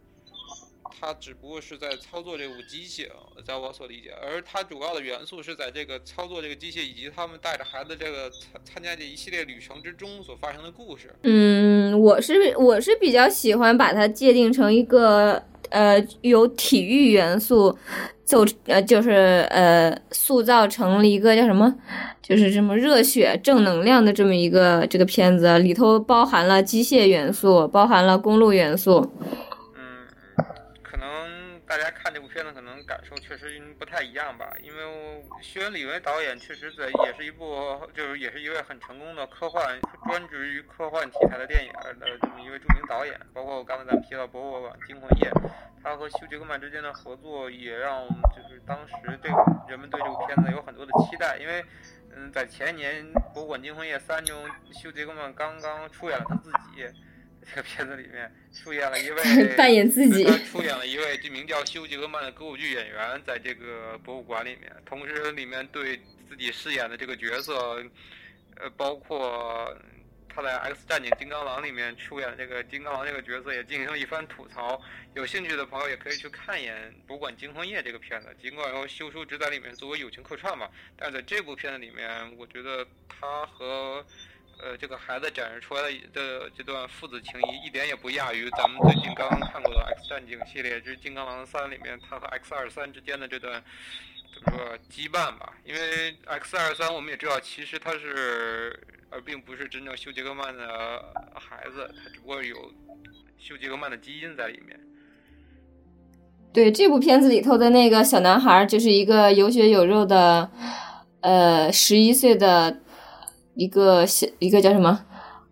他只不过是在操作这部机械，在我所理解，而他主要的元素是在这个操作这个机械以及他们带着孩子这个参参加这一系列旅程之中所发生的故事。嗯，我是我是比较喜欢把它界定成一个呃有体育元素，走呃就是呃塑造成了一个叫什么，就是什么热血正能量的这么一个这个片子，里头包含了机械元素，包含了公路元素。大家看这部片子可能感受确实不太一样吧，因为薛恩·李维导演确实在也是一部就是也是一位很成功的科幻专职于科幻题材的电影的这么一位著名导演。包括我刚才咱们提到《博物馆惊魂夜》，他和休·杰克曼之间的合作也让我们就是当时对人们对这部片子有很多的期待，因为嗯在前年《博物馆惊魂夜三》中，休·杰克曼刚刚出演了他自己。这个片子里面出演了一位 扮演自己，出演了一位这名叫休·杰克曼的歌舞剧演员，在这个博物馆里面，同时里面对自己饰演的这个角色，呃，包括他在《X 战警：金刚狼》里面出演的这个金刚狼这个角色，也进行了一番吐槽。有兴趣的朋友也可以去看一眼《博物馆惊魂夜》这个片子。尽管说休叔只在里面作为友情客串嘛，但是在这部片子里面，我觉得他和。呃，这个孩子展示出来的的这段父子情谊一点也不亚于咱们最近刚刚看过的《X 战警》系列之《金刚狼三》里面他和 X 二三之间的这段怎么说羁绊吧？因为 X 二三我们也知道，其实他是而并不是真正休·杰克曼的孩子，他只不过有休·杰克曼的基因在里面。对这部片子里头的那个小男孩，就是一个有血有肉的，呃，十一岁的。一个小一个叫什么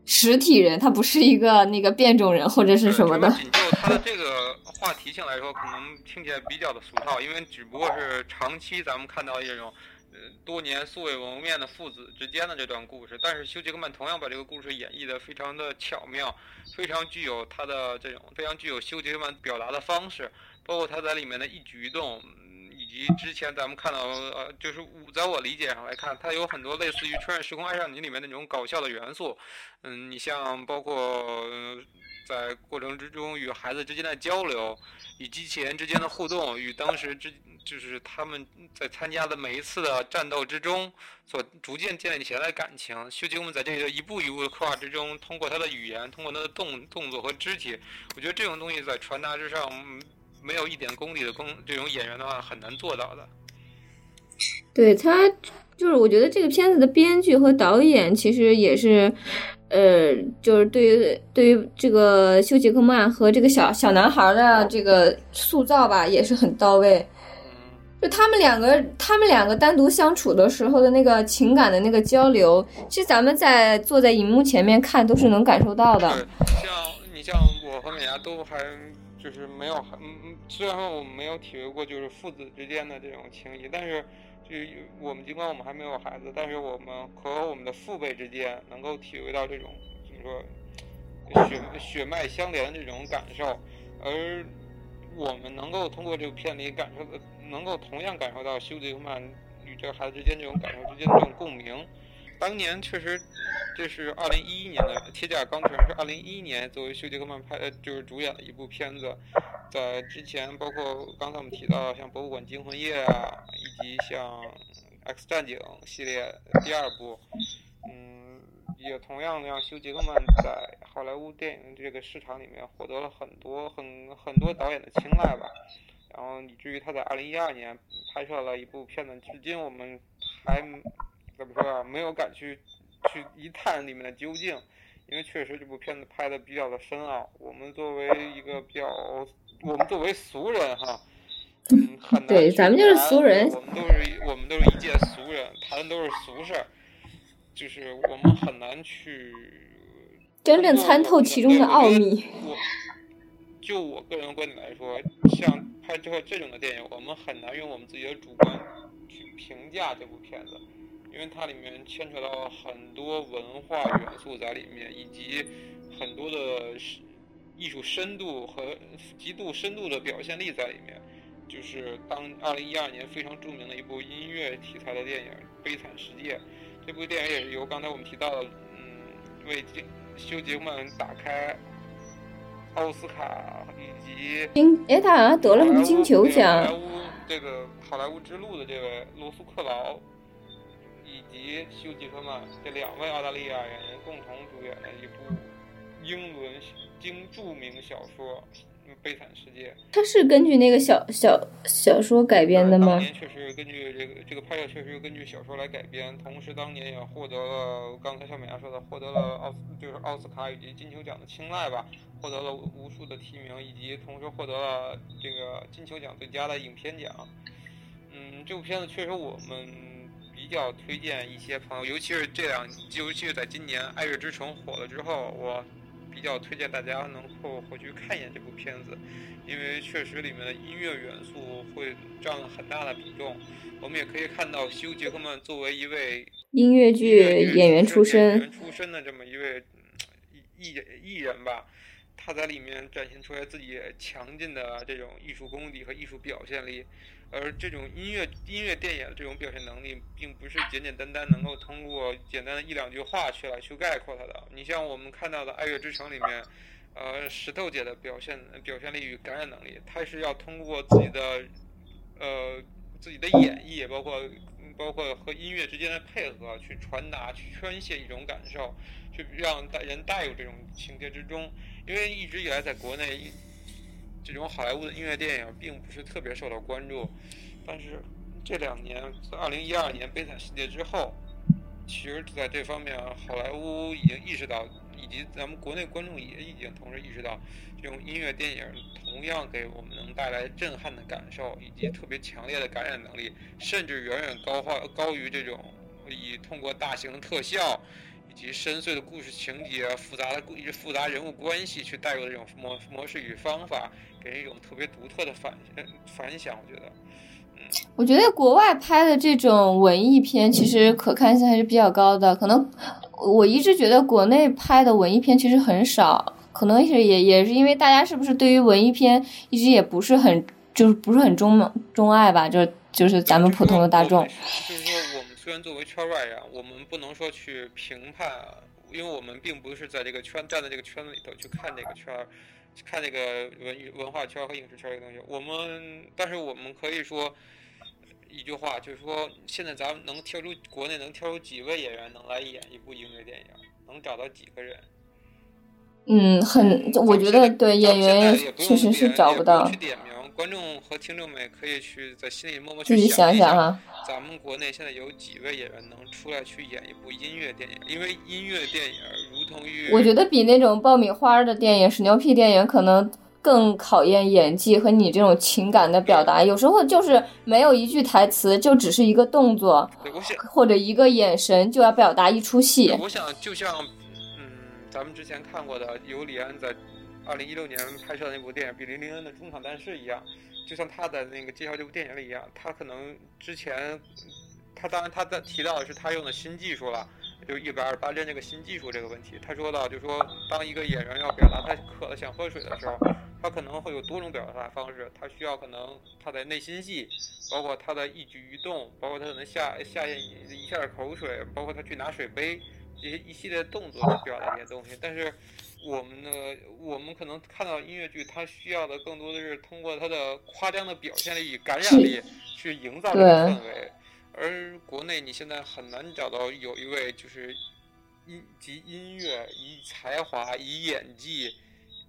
实体人，他不是一个那个变种人或者是什么的。仅就他的 这个话题性来说，可能听起来比较的俗套，因为只不过是长期咱们看到这种多年素未谋面的父子之间的这段故事。但是休·杰克曼同样把这个故事演绎的非常的巧妙，非常具有他的这种非常具有休·杰克曼表达的方式，包括他在里面的一举一动。以及之前咱们看到，呃，就是在我理解上来看，它有很多类似于《穿越时空爱上你》里面那种搞笑的元素。嗯，你像包括在过程之中与孩子之间的交流，与机器人之间的互动，与当时之就是他们在参加的每一次的战斗之中所逐渐建立起来的感情。修杰克在这个一步一步的刻画之中，通过他的语言，通过他的动动作和肢体，我觉得这种东西在传达之上。没有一点功底的功，这种演员的话很难做到的。对他，就是我觉得这个片子的编剧和导演其实也是，呃，就是对于对于这个休·杰克曼和这个小小男孩的这个塑造吧，也是很到位。就他们两个，他们两个单独相处的时候的那个情感的那个交流，其实咱们在坐在荧幕前面看都是能感受到的。像你像我和美伢都还。就是没有，嗯嗯，虽然说我们没有体会过就是父子之间的这种情谊，但是就我们尽管我们还没有孩子，但是我们和我们的父辈之间能够体会到这种怎么说血血脉相连的这种感受，而我们能够通过这个片里感受的，能够同样感受到休·杰克曼与这个孩子之间这种感受之间的这种共鸣。当年确实，这是二零一一年的《铁甲钢拳》，是二零一一年作为休·杰克曼拍的，就是主演的一部片子。在之前，包括刚才我们提到像《博物馆惊魂夜》啊，以及像《X 战警》系列第二部，嗯，也同样让休·杰克曼在好莱坞电影这个市场里面获得了很多很很多导演的青睐吧。然后以至于他在二零一二年拍摄了一部片子，至今我们还。怎么说啊？没有敢去去一探里面的究竟，因为确实这部片子拍的比较的深奥。我们作为一个比较，我们作为俗人哈，嗯，很难。对，咱们就是俗人。我们都是我们都是一介俗人，谈的都是俗事儿，就是我们很难去 真正参透其中的奥秘。我就我个人观点来说，像拍这个这种的电影，我们很难用我们自己的主观去评价这部片子。因为它里面牵扯到很多文化元素在里面，以及很多的艺术深度和极度深度的表现力在里面。就是当二零一二年非常著名的一部音乐题材的电影《悲惨世界》，这部电影也是由刚才我们提到的，嗯，为修杰克曼打开奥斯卡以及金，哎，他好像得了什么金球奖？这个好莱坞之路的这位罗素克劳。以及休·杰克曼这两位澳大利亚演员共同主演的一部英伦经著名小说《悲惨世界》。它是根据那个小小小说改编的吗？当年确实根据这个这个拍摄确实根据小说来改编，同时当年也获得了刚才小美亚说的获得了奥斯就是奥斯卡以及金球奖的青睐吧，获得了无数的提名，以及同时获得了这个金球奖最佳的影片奖。嗯，这部片子确实我们。比较推荐一些朋友，尤其是这两，尤其是在今年《爱乐之城》火了之后，我比较推荐大家能够回去看一眼这部片子，因为确实里面的音乐元素会占了很大的比重。我们也可以看到休·杰克曼作为一位音乐剧演员出身出身的这么一位艺艺人吧，他在里面展现出来自己强劲的这种艺术功底和艺术表现力。而这种音乐音乐电影的这种表现能力，并不是简简单单能够通过简单的一两句话去来去概括它的。你像我们看到的《爱乐之城》里面，呃，石头姐的表现表现力与感染能力，她是要通过自己的呃自己的演绎，包括包括和音乐之间的配合，去传达、去宣泄一种感受，去让带人带入这种情节之中。因为一直以来在国内。这种好莱坞的音乐电影并不是特别受到关注，但是这两年，在二零一二年《悲惨世界》之后，其实在这方面，好莱坞已经意识到，以及咱们国内观众也已经同时意识到，这种音乐电影同样给我们能带来震撼的感受，以及特别强烈的感染能力，甚至远远高化高于这种以通过大型特效。及深邃的故事情节、复杂的故复杂人物关系去带入的这种模模式与方法，给人一种特别独特的反反响。我觉得，嗯，我觉得国外拍的这种文艺片，其实可看性还是比较高的。可能我一直觉得国内拍的文艺片其实很少，可能是也也是因为大家是不是对于文艺片一直也不是很就是不是很钟钟爱吧？就就是咱们普通的大众。就是说，我们虽然作为圈外人，我们不能说去评判，因为我们并不是在这个圈站在这个圈子里头去看这个圈儿。看这个文文化圈和影视圈这个东西，我们但是我们可以说一句话，就是说现在咱们能挑出国内能挑出几位演员能来演一部音乐电影，能找到几个人？嗯，很，我觉得对演员确实是找不到。去点名，观众和听众们可以去在心里默默自己想想哈。咱们国内现在有几位演员能出来去演一部音乐电影？因为音乐电影如同于……我觉得比那种爆米花的电影、屎尿屁电影可能更考验演技和你这种情感的表达。有时候就是没有一句台词，就只是一个动作，或者一个眼神，就要表达一出戏。我想，就像嗯，咱们之前看过的尤里安在二零一六年拍摄的那部电影《比利林恩的中场战事》一样。就像他的那个介绍这部电影里一样，他可能之前，他当然他在提到的是他用的新技术了，就一百二十八帧这个新技术这个问题。他说到，就说当一个演员要表达他渴了想喝水的时候，他可能会有多种表达方式，他需要可能他的内心戏，包括他的一举一动，包括他可能下下一一下口水，包括他去拿水杯这些一系列动作去表达这些东西，但是。我们呢，我们可能看到音乐剧，它需要的更多的是通过它的夸张的表现力、感染力去营造这个氛围。而国内你现在很难找到有一位就是音集音乐、以才华、以演技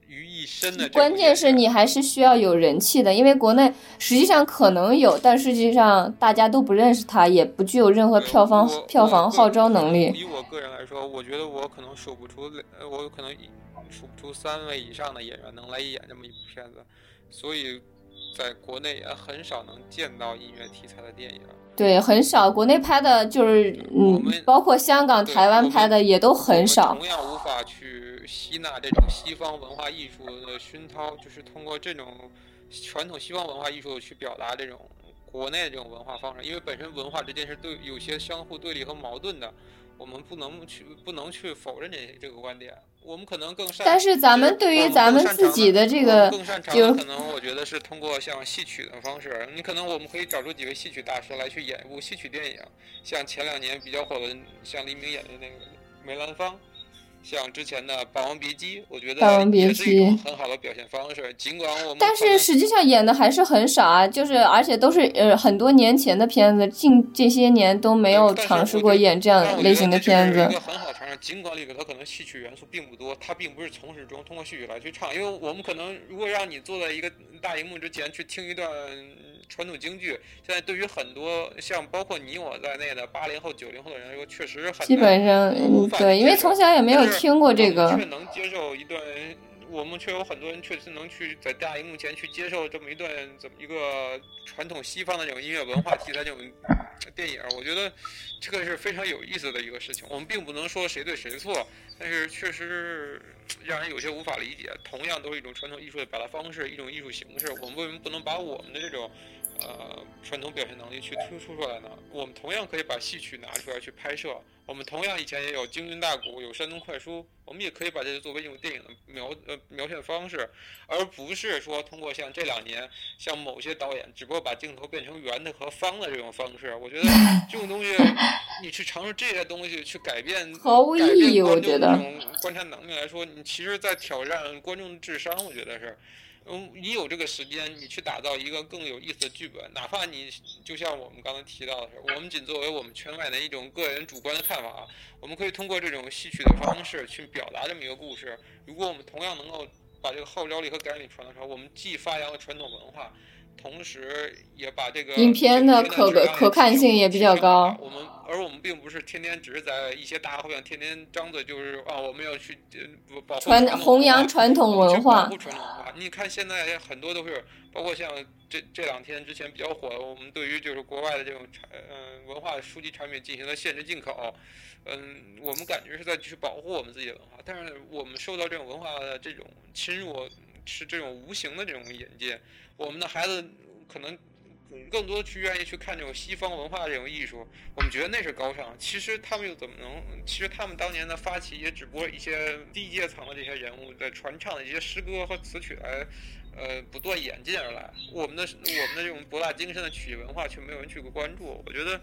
于一身的。关键是你还是需要有人气的，因为国内实际上可能有，但实际上大家都不认识他，也不具有任何票房票房号召能力。以我个人来说，我觉得我可能数不出，我有可能。数不出三位以上的演员能来演这么一部片子，所以在国内也很少能见到音乐题材的电影。对，很少，国内拍的就是嗯，包括香港、台湾拍的也都很少。同样无法去吸纳这种西方文化艺术的熏陶，就是通过这种传统西方文化艺术去表达这种国内这种文化方式，因为本身文化之间是对有些相互对立和矛盾的。我们不能去不能去否认这这个观点，我们可能更擅。但是咱们对于咱们自己的这个，就可能我觉得是通过像戏曲的方式，你可能我们可以找出几位戏曲大师来去演一部戏曲电影，像前两年比较火的，像黎明演的那个梅兰芳。像之前的《霸王别姬》，我觉得也是一种很好的表现方式。尽管我们，但是实际上演的还是很少啊，就是而且都是呃很多年前的片子，近这些年都没有尝试过演这样类型的片子。一个很好尝试，尽管里头它可能戏曲元素并不多，它并不是从始终通过戏曲来去唱，因为我们可能如果让你坐在一个大荧幕之前去听一段。传统京剧现在对于很多像包括你我在内的八零后、九零后的人来说，确实很基本上对，因为从小也没有听过这个。却能接受一段，我们却有很多人确实能去在大荧幕前去接受这么一段怎么一个传统西方的这种音乐文化题材这种电影。我觉得这个是非常有意思的一个事情。我们并不能说谁对谁错，但是确实让人有些无法理解。同样都是一种传统艺术的表达方式，一种艺术形式，我们为什么不能把我们的这种？呃，传统表现能力去突出出来呢？我们同样可以把戏曲拿出来去拍摄。我们同样以前也有京韵大鼓，有山东快书，我们也可以把这些作为一种电影的描呃描写方式，而不是说通过像这两年像某些导演，只不过把镜头变成圆的和方的这种方式。我觉得这种东西，你去尝试这些东西去改变，毫无意义。我觉得，观察能力来说，你其实在挑战观众的智商。我觉得是。嗯，你有这个时间，你去打造一个更有意思的剧本，哪怕你就像我们刚才提到的，我们仅作为我们圈外的一种个人主观的看法，我们可以通过这种戏曲的方式去表达这么一个故事。如果我们同样能够把这个号召力和感染力传达出来，我们既发扬了传统文化。同时也把这个影片的可可看性也比较高。我们而我们并不是天天只是在一些大会上天天张嘴就是啊，我们要去保传弘扬传统文化。保护传统文化。你看现在很多都是，包括像这这两天之前比较火的，我们对于就是国外的这种产嗯文化书籍产品进行了限制进口。嗯，我们感觉是在去保护我们自己的文化，但是我们受到这种文化的这种侵入，是这种无形的这种引进。我们的孩子可能更多去愿意去看这种西方文化这种艺术，我们觉得那是高尚。其实他们又怎么能？其实他们当年的发起也只不过一些低阶层的这些人物在传唱的一些诗歌和词曲来，呃，不断演进而来。我们的我们的这种博大精深的曲艺文化却没有人去过关注。我觉得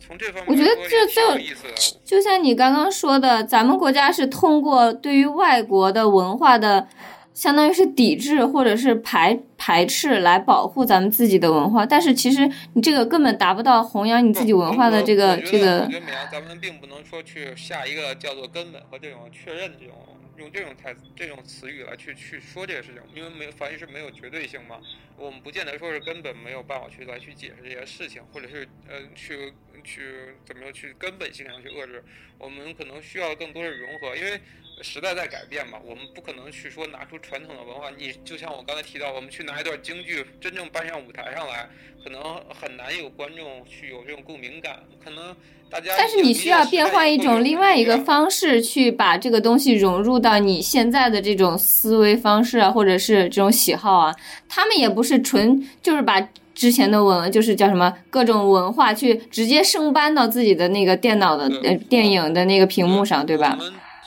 从这方面，我觉得这就就像你刚刚说的，咱们国家是通过对于外国的文化的。相当于是抵制或者是排排斥来保护咱们自己的文化，但是其实你这个根本达不到弘扬你自己文化的这个这个。我觉得美咱们并不能说去下一个叫做根本和这种确认这种用这种台这种词语来去去说这个事情，因为没有凡是没有绝对性嘛，我们不见得说是根本没有办法去来去解释这些事情，或者是呃去去怎么说去根本性上去遏制，我们可能需要更多的融合，因为。时代在改变嘛，我们不可能去说拿出传统的文化。你就像我刚才提到，我们去拿一段京剧真正搬上舞台上来，可能很难有观众去有这种共鸣感。可能大家但是你需要变换一种另外一个方式去把这个东西融入到你现在的这种思维方式啊，或者是这种喜好啊。他们也不是纯就是把之前的文就是叫什么各种文化去直接生搬到自己的那个电脑的呃电影的那个屏幕上，对吧？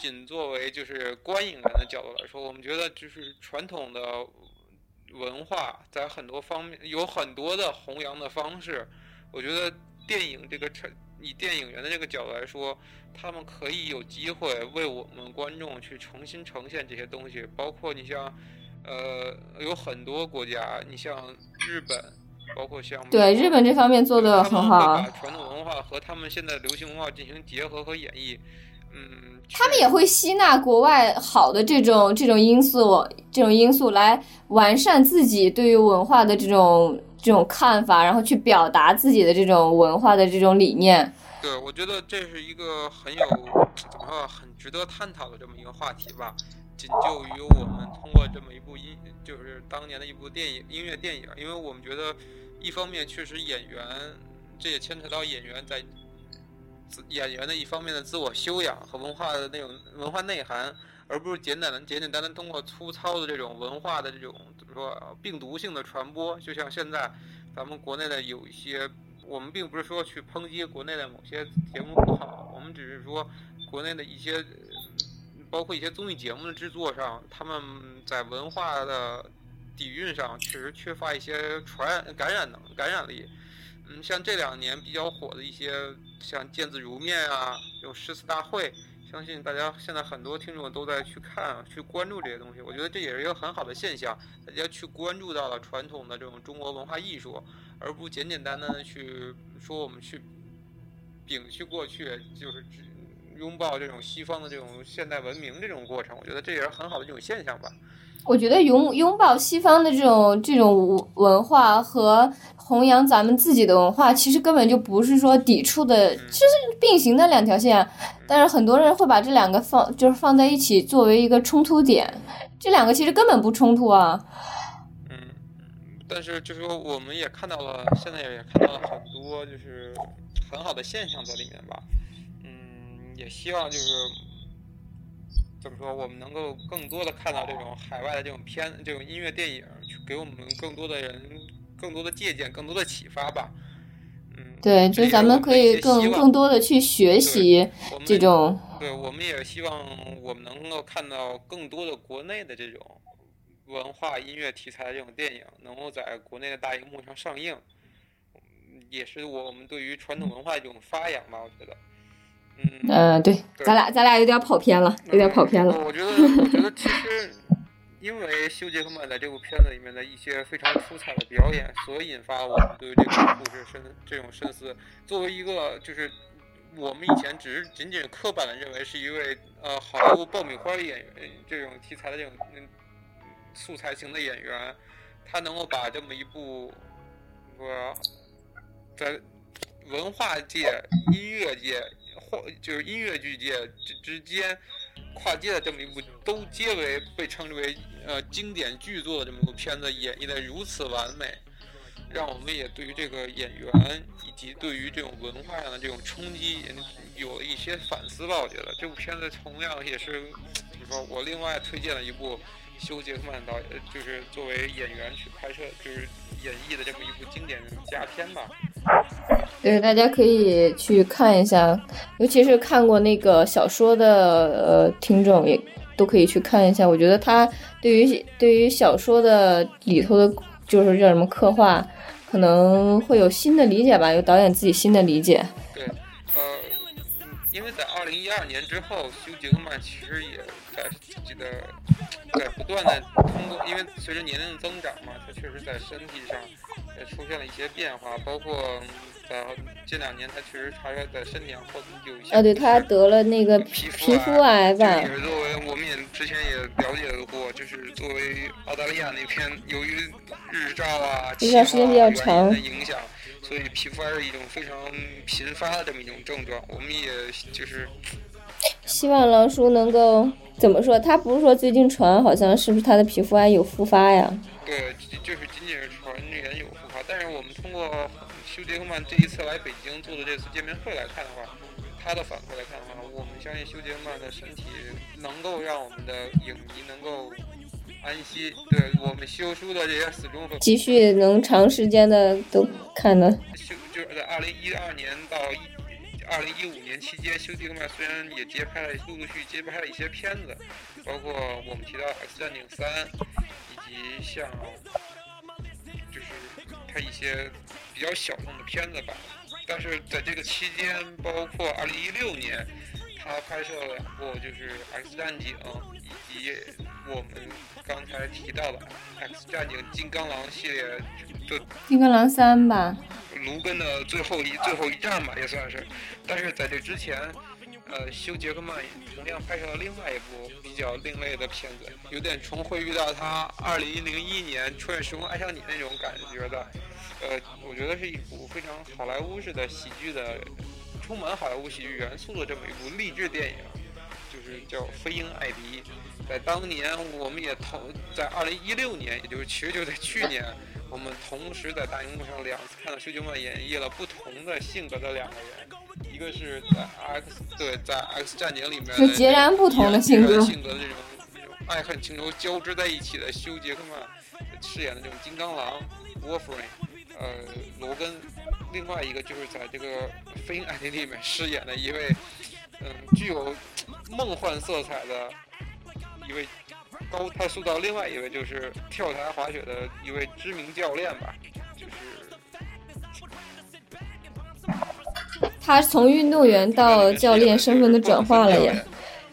仅作为就是观影人的角度来说，我们觉得就是传统的文化在很多方面有很多的弘扬的方式。我觉得电影这个呈以电影人的这个角度来说，他们可以有机会为我们观众去重新呈现这些东西。包括你像呃有很多国家，你像日本，包括像对日本这方面做的很好，把传统文化和他们现在流行文化进行结合和演绎。嗯，他们也会吸纳国外好的这种这种因素，这种因素来完善自己对于文化的这种这种看法，然后去表达自己的这种文化的这种理念。对，我觉得这是一个很有 怎么说，很值得探讨的这么一个话题吧。仅就于我们通过这么一部音，就是当年的一部电影音乐电影，因为我们觉得一方面确实演员，这也牵扯到演员在。演员的一方面的自我修养和文化的那种文化内涵，而不是简单的、简简单单通过粗糙的这种文化的这种怎么说病毒性的传播。就像现在咱们国内的有一些，我们并不是说去抨击国内的某些节目不好，我们只是说国内的一些，包括一些综艺节目的制作上，他们在文化的底蕴上确实缺乏一些传染、感染能、感染力。嗯，像这两年比较火的一些，像见字如面啊，这种诗词大会，相信大家现在很多听众都在去看、去关注这些东西。我觉得这也是一个很好的现象，大家去关注到了传统的这种中国文化艺术，而不简简单单的去说我们去摒弃过去，就是拥抱这种西方的这种现代文明这种过程。我觉得这也是很好的一种现象吧。我觉得拥拥抱西方的这种这种文化和弘扬咱们自己的文化，其实根本就不是说抵触的，其实并行的两条线。但是很多人会把这两个放，就是放在一起作为一个冲突点。这两个其实根本不冲突啊。嗯，但是就是说，我们也看到了，现在也看到了很多就是很好的现象在里面吧。嗯，也希望就是。怎么说？我们能够更多的看到这种海外的这种片、这种音乐电影，去给我们更多的人、更多的借鉴、更多的启发吧。嗯，对，就咱们可以更更多的去学习这种。对，我们也希望我们能够看到更多的国内的这种文化音乐题材的这种电影，能够在国内的大荧幕上上映，也是我们对于传统文化一种发扬吧。我觉得。嗯，对，咱俩咱俩有点跑偏了，有点跑偏了。我觉得，我觉得其实，因为休·杰克曼在这部片子里面的一些非常出彩的表演，所引发我们对于这个故事深这种深思。作为一个，就是我们以前只是仅仅刻板的认为是一位呃好莱坞爆米花演员这种题材的这种素材型的演员，他能够把这么一部我在文化界、音乐界。或就是音乐剧界之之间跨界的这么一部，都皆为被称之为呃经典巨作的这么一部片子，演绎的如此完美，让我们也对于这个演员以及对于这种文化上的这种冲击有了一些反思吧。我觉得这部片子同样也是，怎么说我另外推荐了一部休·杰克曼导演，就是作为演员去拍摄，就是演绎的这么一部经典佳片吧。对，大家可以去看一下，尤其是看过那个小说的呃听众也都可以去看一下。我觉得他对于对于小说的里头的，就是叫什么刻画。可能会有新的理解吧，有导演自己新的理解。对，呃，因为在二零一二年之后，休·杰克曼其实也在自己的在不断的通过，因为随着年龄增长嘛，他确实在身体上也出现了一些变化，包括。在这两年，他确实查出来在身体上或有一些啊，对他得了那个皮肤癌吧。也是作为我们也之前也了解过，就是作为澳大利亚那片，由于日照啊、日照时间比较长的影响，所以皮肤癌是一种非常频发的这么一种症状。我们也就是希望狼叔能够怎么说？他不是说最近传，好像是不是他的皮肤癌有复发呀？对，就是仅仅是传言有复发，但是我们通过。休·杰克曼这一次来北京做的这次见面会来看的话，他的反馈来看的话，我们相信休·杰克曼的身体能够让我们的影迷能够安息。对我们休书的这些死忠粉，继续能长时间的都看的。休就是在二零一二年到二零一五年期间，休·杰克曼虽然也接拍了陆陆续续接拍了一些片子，包括我们提到《X 战警三》，以及像就是。拍一些比较小众的片子吧，但是在这个期间，包括二零一六年，他拍摄了两部，就是《X 战警》以及我们刚才提到的《X 战警：金刚狼》系列的《金刚狼三》吧，卢根的最后一最后一战吧，也算是。但是在这之前。呃，休·杰克曼同样拍摄了另外一部比较另类的片子，有点重回遇到他2001年《穿越时空爱上你》那种感觉的。呃，我觉得是一部非常好莱坞式的喜剧的，充满好莱坞喜剧元素的这么一部励志电影，就是叫《飞鹰艾迪》。在当年，我们也同在二零一六年，也就是其实就在去年，我们同时在大荧幕上两次看到休·杰克曼演绎了不同的性格的两个人。一个是在 X 对在 X 战警里面是截然不同的性格，性格的这种爱恨情仇交织在一起的休·杰克曼饰演的这种金刚狼 Wolverine，呃，罗根，另外一个就是在这个《飞鹰艾迪》里面饰演的一位，嗯，具有梦幻色彩的一位高，他塑造另外一位就是跳台滑雪的一位知名教练吧，就是。他从运动员到教练身份的转化了呀，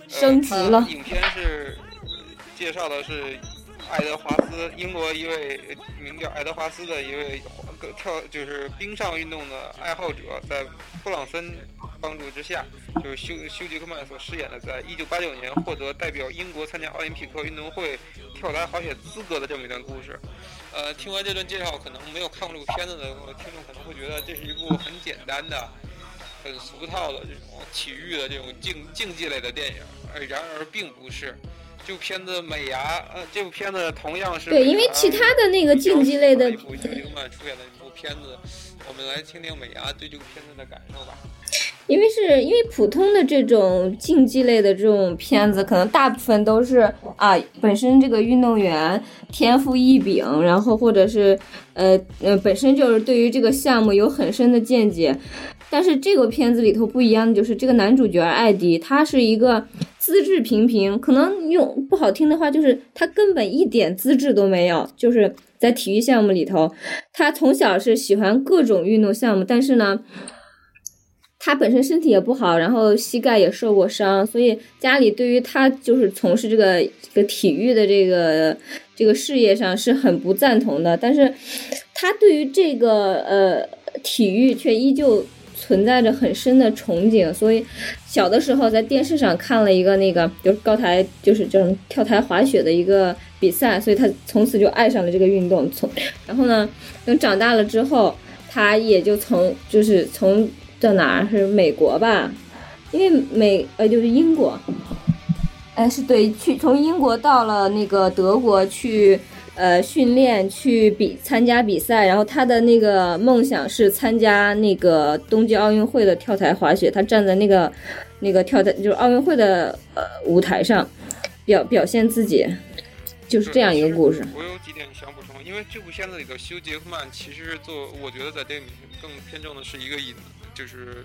升级了。影片是介绍的是爱德华斯，英国一位名叫爱德华斯的一位跳就是冰上运动的爱好者，在布朗森帮助之下，就是休休杰克曼所饰演的，在一九八九年获得代表英国参加奥林匹克运动会跳台滑雪资格的这么一段故事。呃，听完这段介绍，可能没有看过这部片子的听众可能会觉得这是一部很简单的。很俗套的这种体育的这种竞竞技类的电影，而，然而并不是。这部片子美牙，呃，这部片子同样是对，因为其他的那个竞技类的，出演的一部片子，我们来听听美牙对这部片子的感受吧。因为是因为普通的这种竞技类的这种片子，可能大部分都是啊，本身这个运动员天赋异禀，然后或者是呃呃，本身就是对于这个项目有很深的见解。但是这个片子里头不一样的就是，这个男主角艾迪，他是一个资质平平，可能用不好听的话，就是他根本一点资质都没有。就是在体育项目里头，他从小是喜欢各种运动项目，但是呢，他本身身体也不好，然后膝盖也受过伤，所以家里对于他就是从事这个这个体育的这个这个事业上是很不赞同的。但是他对于这个呃体育却依旧。存在着很深的憧憬，所以小的时候在电视上看了一个那个就是高台就是叫什么跳台滑雪的一个比赛，所以他从此就爱上了这个运动。从然后呢，等长大了之后，他也就从就是从在哪儿是美国吧，因为美呃就是英国，哎是对去从英国到了那个德国去。呃训练去比参加比赛，然后他的那个梦想是参加那个冬季奥运会的跳台滑雪，他站在那个那个跳台就是奥运会的呃舞台上表表现自己，就是这样一个故事。我有几点想补充，因为这部片子里的休·杰克曼其实做，我觉得在电影里更偏重的是一个引，就是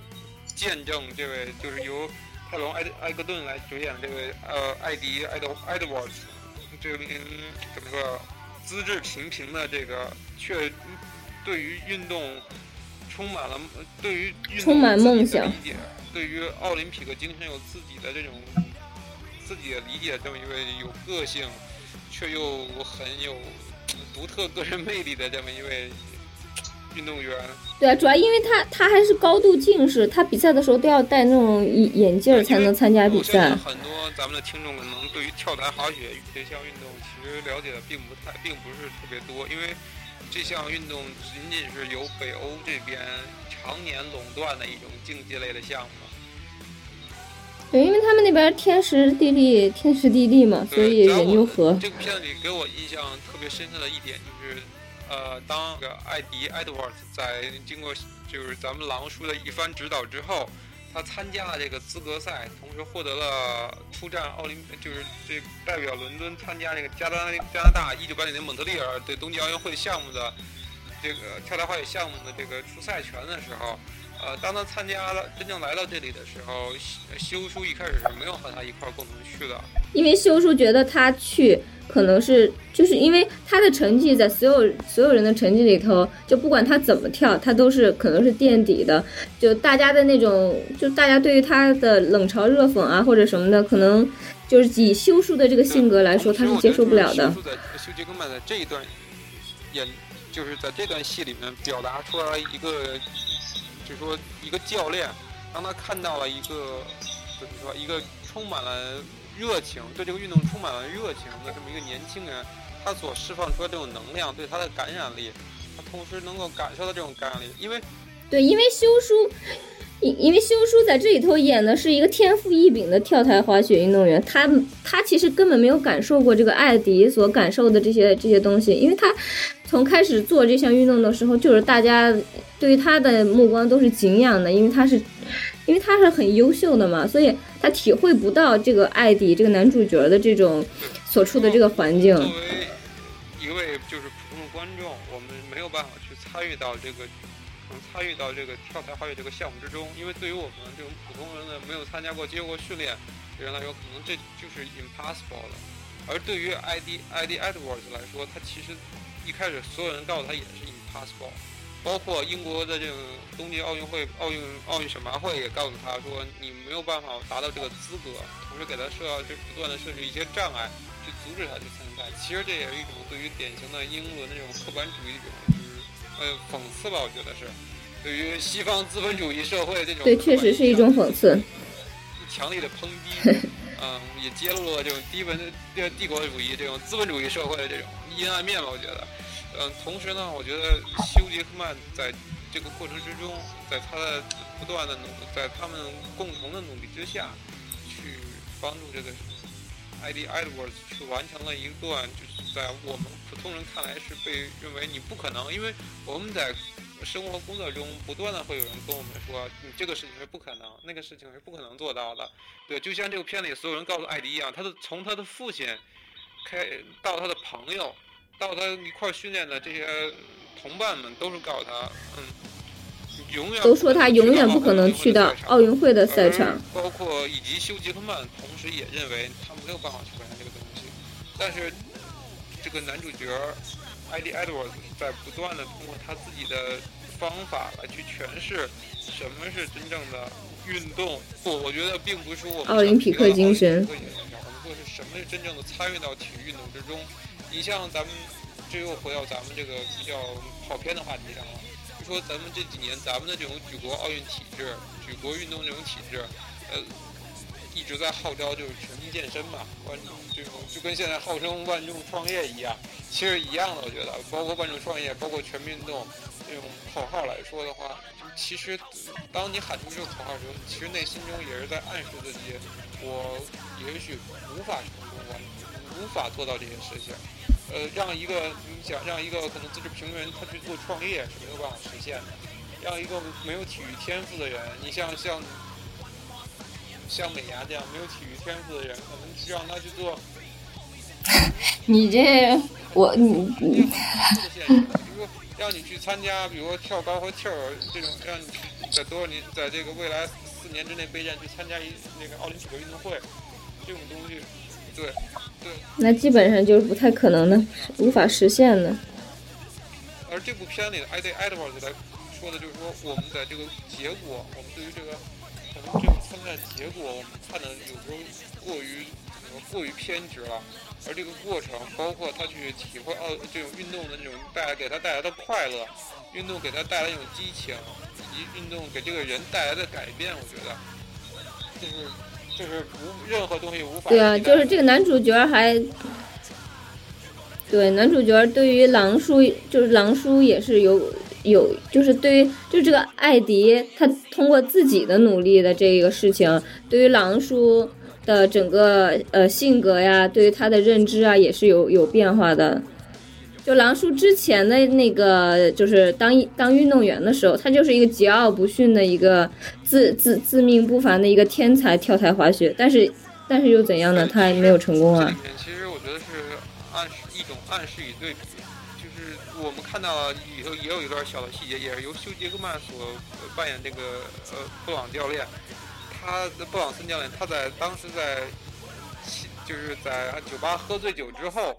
见证这位就是由泰隆·艾艾格顿来主演的这位呃艾迪·埃德埃德沃兹，这个怎么说？资质平平的这个，却对于运动充满了对于充满梦想，对于奥林匹克精神有自己的这种自己的理解，这么一位有个性却又很有独特个人魅力的这么一位。运动员对啊，主要因为他他还是高度近视，他比赛的时候都要戴那种眼镜才能参加比赛。很多咱们的听众可能对于跳台滑雪这项运动其实了解的并不太，并不是特别多，因为这项运动仅仅是由北欧这边常年垄断的一种竞技类的项目。对，因为他们那边天时地利，天时地利嘛，所以研究和。这个片子里给我印象特别深刻的一点就是。呃，当这个艾迪·艾德沃兹在经过就是咱们狼叔的一番指导之后，他参加了这个资格赛，同时获得了出战奥林，就是这代表伦敦参加这个加拿加拿大一九八九年蒙特利尔对冬季奥运会项目的这个跳台滑雪项目的这个出赛权的时候，呃，当他参加了真正来到这里的时候，修叔一开始是没有和他一块共同去的，因为修叔觉得他去。可能是就是因为他的成绩在所有所有人的成绩里头，就不管他怎么跳，他都是可能是垫底的。就大家的那种，就大家对于他的冷嘲热讽啊，或者什么的，可能就是以修叔的这个性格来说，他是接受不了的。修杰克曼的这一段演，就是在这段戏里面表达出来一个，就是说一个教练，当他看到了一个怎么说，一个充满了。热情对这个运动充满了热情的这么一个年轻人，他所释放出来这种能量，对他的感染力，他同时能够感受到这种感染力，因为，对，因为修书，因因为修书在这里头演的是一个天赋异禀的跳台滑雪运动员，他他其实根本没有感受过这个艾迪所感受的这些这些东西，因为他从开始做这项运动的时候，就是大家对于他的目光都是敬仰的，因为他是。因为他是很优秀的嘛，所以他体会不到这个艾迪这个男主角的这种所处的这个环境。作为一位就是普通的观众，我们没有办法去参与到这个，参与到这个跳台滑雪这个项目之中，因为对于我们这种普通人呢，没有参加过、接受过训练的人来说，可能这就是 impossible 的。而对于 I D I D Edwards 来说，他其实一开始所有人告诉他也是 impossible。包括英国的这个冬季奥运会、奥运奥运选拔会也告诉他说，你没有办法达到这个资格，同时给他设就不断的设置一些障碍，去阻止他去参赛。其实这也是一种对于典型的英伦的这种刻板主义一种就是呃讽刺吧，我觉得是对于西方资本主义社会这种对，确实是一种讽刺，强力的抨击，嗯，也揭露了这种低文的帝国主义这种资本主义社会的这种阴暗面吧，我觉得。嗯，同时呢，我觉得休·杰克曼在这个过程之中，在他的不断的努，在他们共同的努力之下，去帮助这个艾迪·埃德沃兹去完成了一段，就是在我们普通人看来是被认为你不可能，因为我们在生活工作中不断的会有人跟我们说，你这个事情是不可能，那个事情是不可能做到的。对，就像这个片里所有人告诉艾迪一样，他的从他的父亲开到他的朋友。到他一块训练的这些同伴们都是告诉他，嗯，永远都说他永远不可能去到奥运会的赛场。包括以及休·杰克曼，同时也认为他没有办法去完成这个东西。但是这个男主角艾迪·埃德沃兹在不断的通过他自己的方法来去诠释什么是真正的运动。不，我觉得并不是我们奥林匹克精神。我们说是什么是真正的参与到体育运动之中。你像咱们，这又回到咱们这个比较跑偏的话题上了。就说咱们这几年咱们的这种举国奥运体制、举国运动这种体制，呃，一直在号召就是全民健身嘛，万众这种就跟现在号称万众创业一样，其实一样的。我觉得，包括万众创业，包括全民运动这种口号来说的话，其实当你喊出这个口号的时候，其实内心中也是在暗示自己，我也许无法成功完。无法做到这些事情，呃，让一个你想让一个可能资质平民他去做创业是没有办法实现的。让一个没有体育天赋的人，你像像像美牙这样没有体育天赋的人，可能去让他去做。你这我 你你。比如说让你去参加，比如说跳高和跳这种，让你在多少年，在这个未来四年之内备战去参加一那个奥林匹克运动会，这种东西，对对。那基本上就是不太可能的，无法实现的。而这部片里的 Ed Edwards 来。说的就是说，我们在这个结果，我们对于这个这种参赛结果，我们看的有时候过于过于偏执了。而这个过程，包括他去体会奥这种运动的这种带来给他带来的快乐，运动给他带来一种激情，以及运动给这个人带来的改变，我觉得就是就是无任何东西无法。对啊，就是这个男主角还对男主角对于狼叔，就是狼叔也是有。有，就是对于就这个艾迪，他通过自己的努力的这一个事情，对于狼叔的整个呃性格呀，对于他的认知啊，也是有有变化的。就狼叔之前的那个，就是当当运动员的时候，他就是一个桀骜不驯的一个自自自命不凡的一个天才跳台滑雪，但是但是又怎样呢？他还没有成功啊。其实我觉得是暗示一种暗示与对比。是我们看到里头也有一段小的细节，也是由休·杰克曼所扮演这个呃布朗教练，他布朗森教练，他在当时在就是在酒吧喝醉酒之后，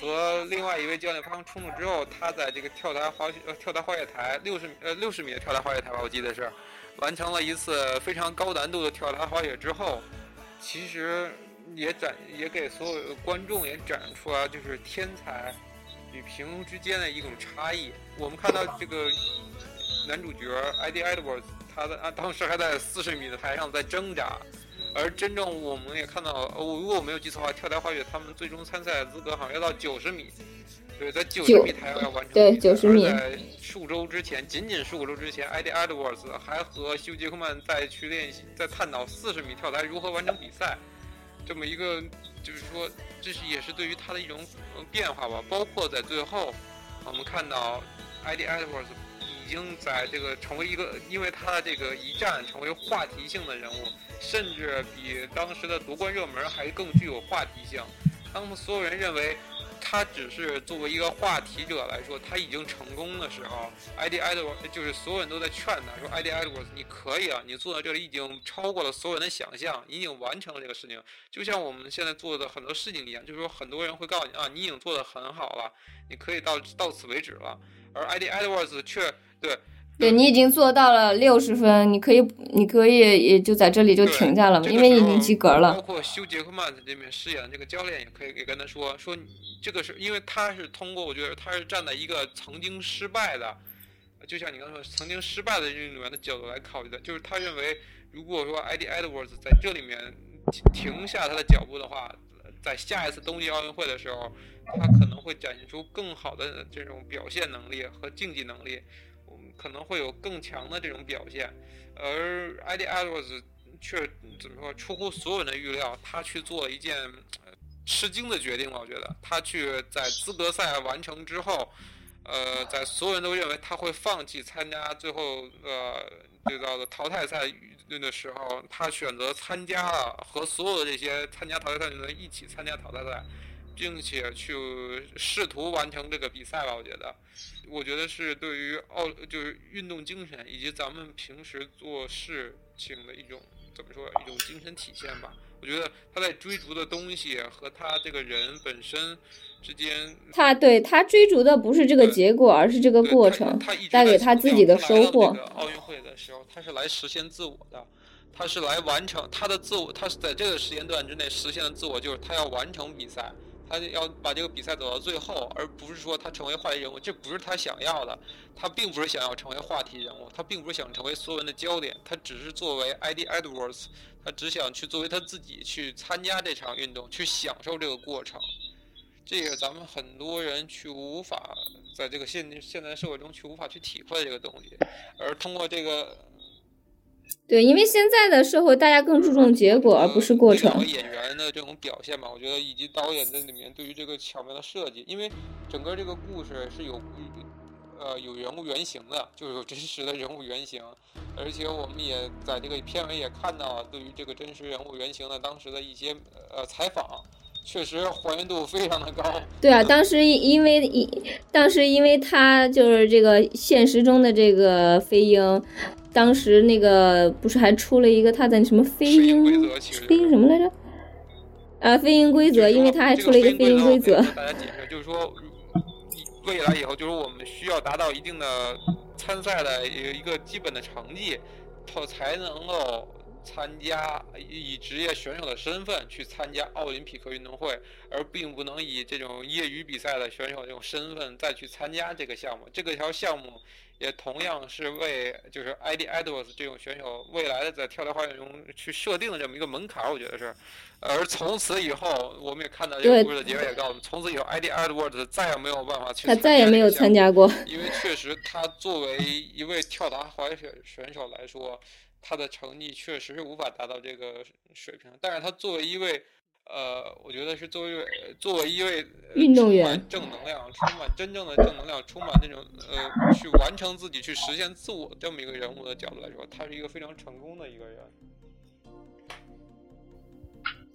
和另外一位教练发生冲突之后，他在这个跳台滑雪呃跳台滑雪台六十呃六十米的跳台滑雪台吧，我记得是完成了一次非常高难度的跳台滑雪之后，其实也展也给所有观众也展出来就是天才。与平庸之间的一种差异，我们看到这个男主角 Eddie Edwards，他的啊当时还在四十米的台上在挣扎，而真正我们也看到，我如果我没有记错的话，跳台滑雪他们最终参赛资格好像要到九十米，对，在九十米台上要完成。对，九十米。在数周之前，仅仅数周之前，Eddie Edwards 还和休杰克曼在去练习，在探讨四十米跳台如何完成比赛，这么一个。就是说，这是也是对于他的一种变化吧。包括在最后，我们看到，Eddie Edwards 已经在这个成为一个，因为他的这个一战成为话题性的人物，甚至比当时的夺冠热门还更具有话题性。当我们所有人认为。他只是作为一个话题者来说，他已经成功的时候，ID Edwards 就是所有人都在劝他说：“ID Edwards，你可以啊，你坐在这里已经超过了所有人的想象，你已经完成了这个事情，就像我们现在做的很多事情一样，就是说很多人会告诉你啊，你已经做得很好了，你可以到到此为止了，而 ID Edwards 却对。”对你已经做到了六十分，你可以，你可以也就在这里就停下了，因为你已经及格了。包括休·杰克曼在这边饰演的这个教练也可以也跟他说说，这个是因为他是通过，我觉得他是站在一个曾经失败的，就像你刚才说曾经失败的运动员的角度来考虑的，就是他认为如果说 Eddie Edwards 在这里面停下他的脚步的话，在下一次冬季奥运会的时候，他可能会展现出更好的这种表现能力和竞技能力。可能会有更强的这种表现，而 Eddie Edwards 却怎么说出乎所有人的预料，他去做一件吃惊的决定了。我觉得他去在资格赛完成之后，呃，在所有人都认为他会放弃参加最后呃这叫做淘汰赛的时候，他选择参加了，和所有的这些参加淘汰赛的人一起参加淘汰赛。并且去试图完成这个比赛吧，我觉得，我觉得是对于奥就是运动精神以及咱们平时做事情的一种怎么说一种精神体现吧。我觉得他在追逐的东西和他这个人本身之间，他对他追逐的不是这个结果，而是这个过程带给他自己的收获。奥运会的时候，他是来实现自我的，他是来完成他的自我，他是在这个时间段之内实现的自我，就是他要完成比赛。他要把这个比赛走到最后，而不是说他成为话题人物，这不是他想要的。他并不是想要成为话题人物，他并不是想成为所有人的焦点，他只是作为 ID Edwards，他只想去作为他自己去参加这场运动，去享受这个过程。这个咱们很多人去无法在这个现现在社会中去无法去体会这个东西，而通过这个对，因为现在的社会，大家更注重结果而不是过程。演员的这种表现吧，我觉得以及导演在里面对于这个巧妙的设计，因为整个这个故事是有呃有人物原型的，就是有真实的人物原型，而且我们也在这个片尾也看到对于这个真实人物原型的当时的一些呃采访，确实还原度非常的高。对啊，当时因为一当时因为他就是这个现实中的这个飞鹰。当时那个不是还出了一个他的什么飞鹰飞鹰什么来着？啊，飞鹰规则，因为他还出了一个飞鹰规则。大家解释，就是说未来以后，就是我们需要达到一定的参赛的一个基本的成绩，他才能够参加以职业选手的身份去参加奥林匹克运动会，而并不能以这种业余比赛的选手这种身份再去参加这个项目。这个条项目。也同样是为就是 ID Edwards 这种选手未来的在跳台花园中去设定的这么一个门槛，我觉得是。而从此以后，我们也看到这个故事的结尾也告诉我们，从此以后 ID Edwards 再也没有办法去。他再也没有参加过。因为确实，他作为一位跳台滑雪选手来说，他的成绩确实是无法达到这个水平。但是他作为一位。呃，我觉得是作为作为一位运动员，正能量，充满真正的正能量，充满那种呃，去完成自己，去实现自我这么一个人物的角度来说，他是一个非常成功的一个人。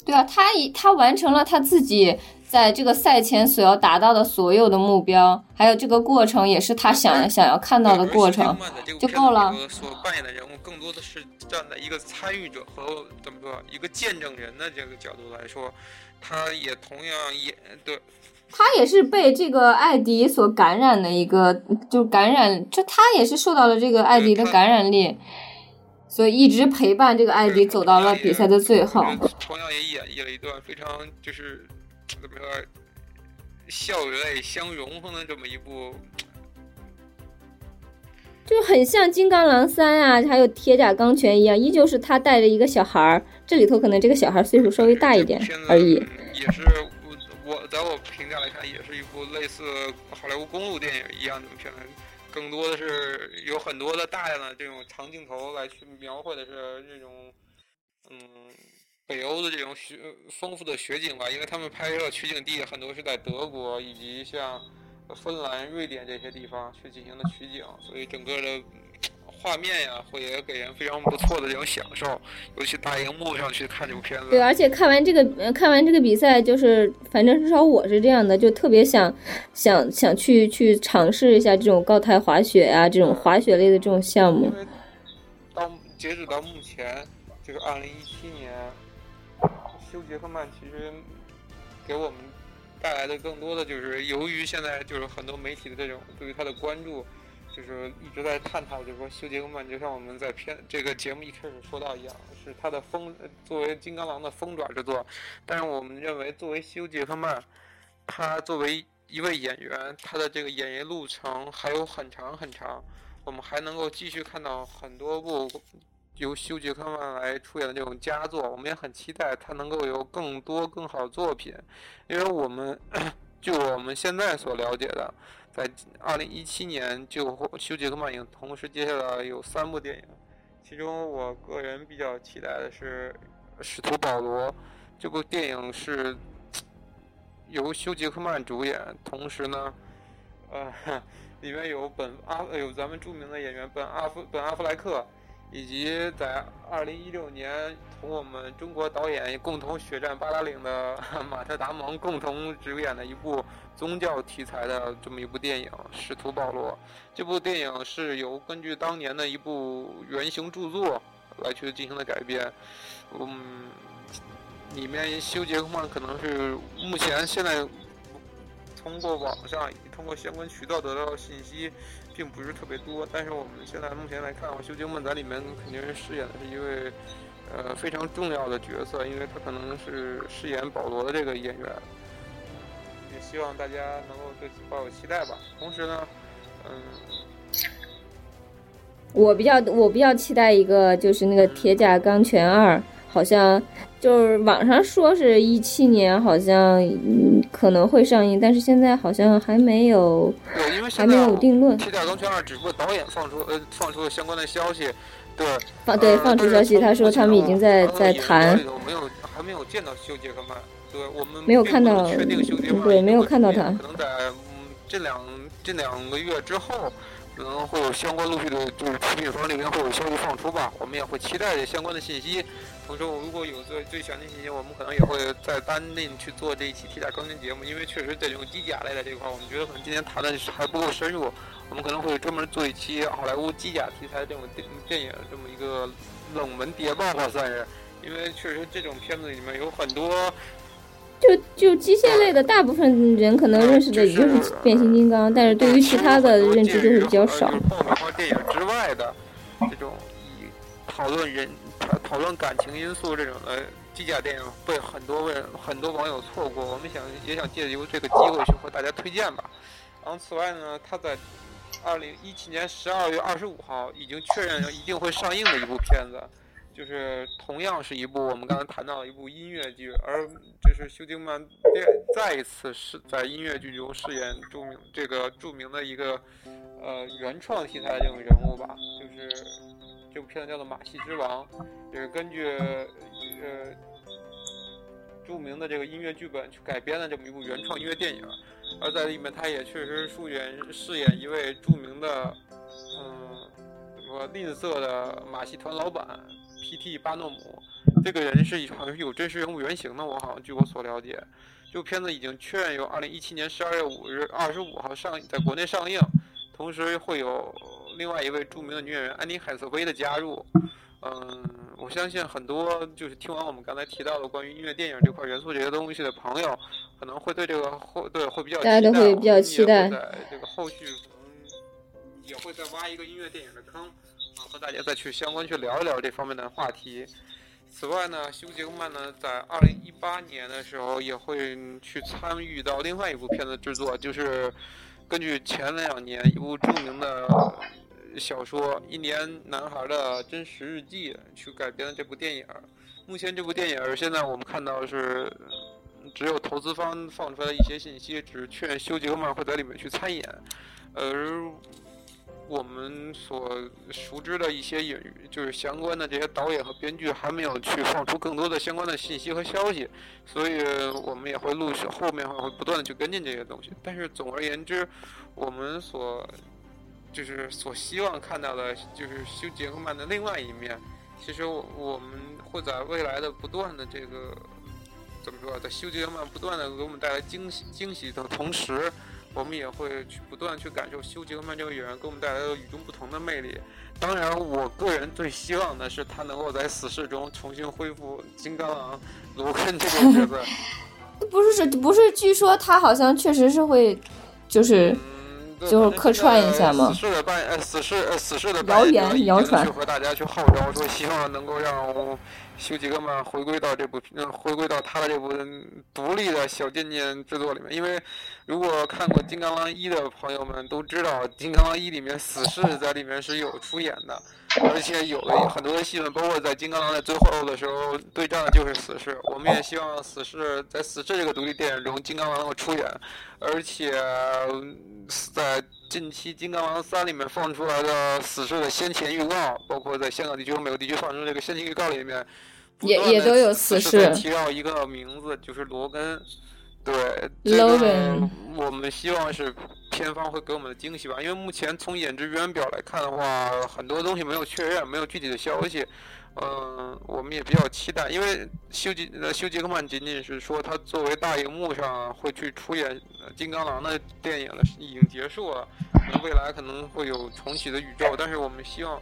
对啊，他一他完成了他自己在这个赛前所要达到的所有的目标，还有这个过程也是他想想要看到的过程，就够了。所扮演的人物更多的是站在一个参与者和怎么说一个见证人的这个角度来说，他也同样也对。他也是被这个艾迪所感染的一个，就感染，就他也是受到了这个艾迪的感染力。所以一直陪伴这个艾迪走到了比赛的最后。同样也演绎了一段非常就是怎么说，笑与泪相融合的这么一部，就很像《金刚狼三》啊，还有《铁甲钢拳》一样，依旧是他带着一个小孩儿。这里头可能这个小孩岁数稍微大一点而已。也是我我在我评价来看，也是一部类似好莱坞公路电影一样的片子。更多的是有很多的大量的这种长镜头来去描绘的是这种，嗯，北欧的这种雪丰富的雪景吧，因为他们拍摄取景地很多是在德国以及像芬兰、瑞典这些地方去进行的取景，所以整个的。画面呀，会也给人非常不错的这种享受，尤其大荧幕上去看这部片子。对，而且看完这个，看完这个比赛，就是反正至少我是这样的，就特别想想想去去尝试一下这种高台滑雪呀，这种滑雪类的这种项目。到截止到目前，就是二零一七年，休杰克曼其实给我们带来的更多的就是，由于现在就是很多媒体的这种对于他的关注。就是一直在探讨，就是说休杰克曼就像我们在片这个节目一开始说到一样，是他的风作为金刚狼的风爪之作。但是我们认为，作为休杰克曼，他作为一位演员，他的这个演艺路程还有很长很长。我们还能够继续看到很多部由休杰克曼来出演的这种佳作。我们也很期待他能够有更多更好的作品，因为我们 就我们现在所了解的。在二零一七年，就休杰克曼影同时接下来有三部电影，其中我个人比较期待的是《使徒保罗》这部电影是由休杰克曼主演，同时呢，呃，里面有本阿有咱们著名的演员本阿弗本阿弗莱克。以及在二零一六年同我们中国导演共同血战八达岭的马特·达蒙共同主演的一部宗教题材的这么一部电影《使徒保罗》。这部电影是由根据当年的一部原型著作来去进行的改编。嗯，里面修杰克曼可能是目前现在通过网上通过相关渠道得到的信息。并不是特别多，但是我们现在目前来看，修杰克曼在里面肯定是饰演的是一位，呃，非常重要的角色，因为他可能是饰演保罗的这个演员。也希望大家能够对此抱有期待吧。同时呢，嗯，我比较我比较期待一个就是那个《铁甲钢拳二》，好像。就是网上说是一七年，好像可能会上映，但是现在好像还没有，对，因为还没有定论。《铁甲钢拳二》只不过导演放出呃放出了相关的消息，对，放对放出消息，他说他们已经在在谈。没有还没有见到休杰克曼，对我们没有看到，确定修杰克曼对，没有看到他。可能在嗯这两这两个月之后。可能会有相关陆续的，就是出品方那边会有消息放出吧，我们也会期待这相关的信息。同时，如果有最最详细信息，我们可能也会在单另去做这一期替代更新节目，因为确实这种机甲类的这块，我们觉得可能今天谈的还不够深入，我们可能会专门做一期好莱坞机甲题材这种电电影这么一个冷门谍报吧，算是，因为确实这种片子里面有很多。就就机械类的，大部分人可能认识的也就是变形金刚，但是对于其他的认知就是比较少。爆米花电影之外的这种以讨论人、讨论感情因素这种的机甲电影，被很多人、很多网友错过。我们想也想借由这个机会去和大家推荐吧。然后此外呢，他在二零一七年十二月二十五号已经确认一定会上映的一部片子。就是同样是一部我们刚才谈到的一部音乐剧，而就是休杰克曼再一次是在音乐剧中饰演著名这个著名的一个呃原创题材的这种人物吧。就是片子叫做《马戏之王》，也是根据呃著名的这个音乐剧本去改编的这么一部原创音乐电影。而在里面，他也确实饰演饰演一位著名的嗯什么吝啬的马戏团老板。P.T. 巴诺姆这个人是好像是有真实人物原型的，我好像据我所了解，这部片子已经确认由二零一七年十二月五日二十五号上在国内上映，同时会有另外一位著名的女演员安妮海瑟薇的加入。嗯，我相信很多就是听完我们刚才提到的关于音乐电影这块元素这些东西的朋友，可能会对这个后对会比较大家都会比较期待，在这个后续可能也会再挖一个音乐电影的坑啊。和大家再去相关去聊一聊这方面的话题。此外呢，休杰克曼呢在二零一八年的时候也会去参与到另外一部片子制作，就是根据前两年一部著名的小说《一年男孩的真实日记》去改编的这部电影。目前这部电影现在我们看到是只有投资方放出来的一些信息，只确认休杰克曼会在里面去参演，而。我们所熟知的一些影，就是相关的这些导演和编剧还没有去放出更多的相关的信息和消息，所以我们也会陆续后面会不断的去跟进这些东西。但是总而言之，我们所就是所希望看到的，就是休杰克曼的另外一面。其实我们会在未来的不断的这个怎么说，在休杰克曼不断的给我们带来惊喜惊喜的同时。我们也会去不断去感受休·杰克曼这个演员给我们带来的与众不同的魅力。当然，我个人最希望的是他能够在死侍中重新恢复金刚狼罗根这个角色。不是是不是？据说他好像确实是会，就是就是客串一下嘛？死侍的扮呃死侍呃死侍的谣言谣传，去和大家去号召说，希望能够让。休·杰克曼回归到这部，嗯，回归到他的这部独立的小贱贱制作里面。因为如果看过《金刚狼一》的朋友们都知道，《金刚狼一》里面死侍在里面是有出演的，而且有的很多的戏份，包括在金刚狼在最后的时候对战的就是死侍。我们也希望死侍在死侍这个独立电影中，金刚狼能够出演，而且在近期《金刚狼三》里面放出来的死侍的先前预告，包括在香港地区和美国地区放出这个先前预告里面。也也都有此事。提到一个名字，就是罗根。对，罗根我们希望是片方会给我们的惊喜吧。因为目前从演职员表来看的话，很多东西没有确认，没有具体的消息。嗯，我们也比较期待，因为休杰呃休杰克曼仅仅是说他作为大荧幕上会去出演金刚狼的电影了，已经结束了。那未来可能会有重启的宇宙，但是我们希望，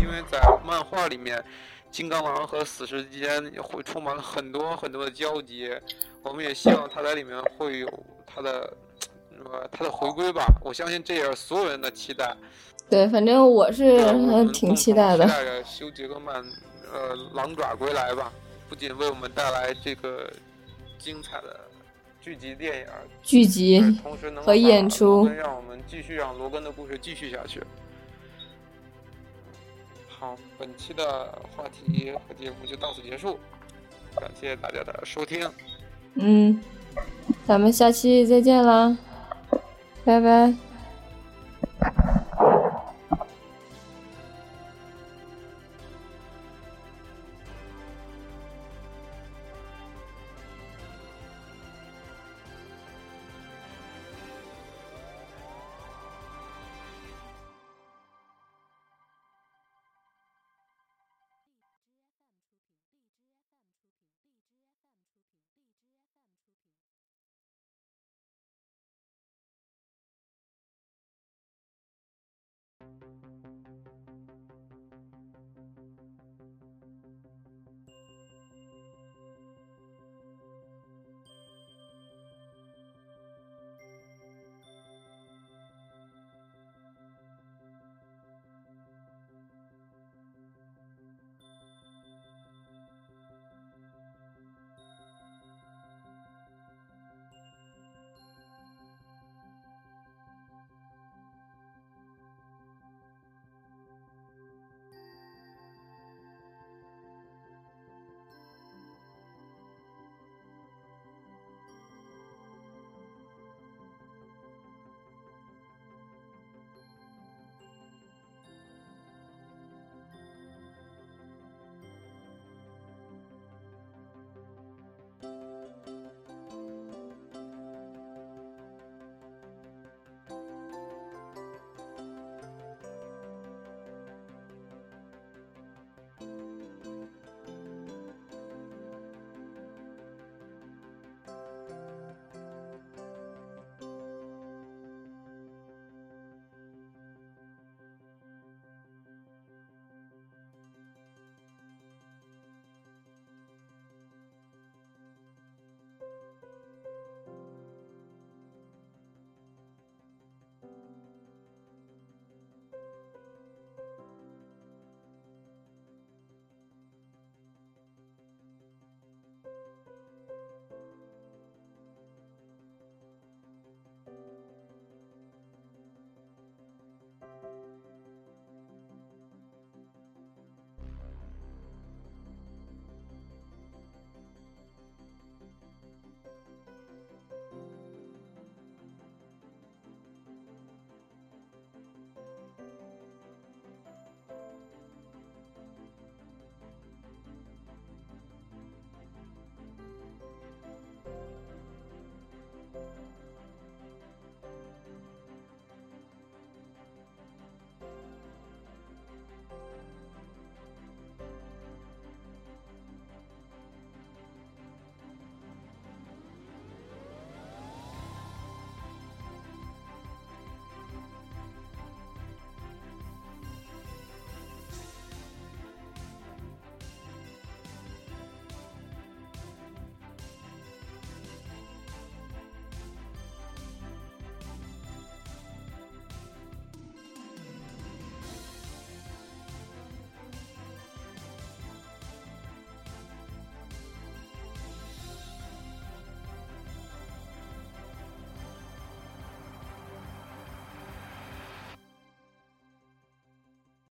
因为在漫画里面。金刚狼和死侍之间会充满了很多很多的交集，我们也希望他在里面会有他的，呃，他的回归吧。我相信这也是所有人的期待。对，反正我是挺期待的。期待着休·杰克曼，呃，狼爪归来吧，不仅为我们带来这个精彩的剧集电影，剧集，同时能和演出，让我们继续让罗根的故事继续下去。好，本期的话题和节目就到此结束，感谢大家的收听。嗯，咱们下期再见啦，拜拜。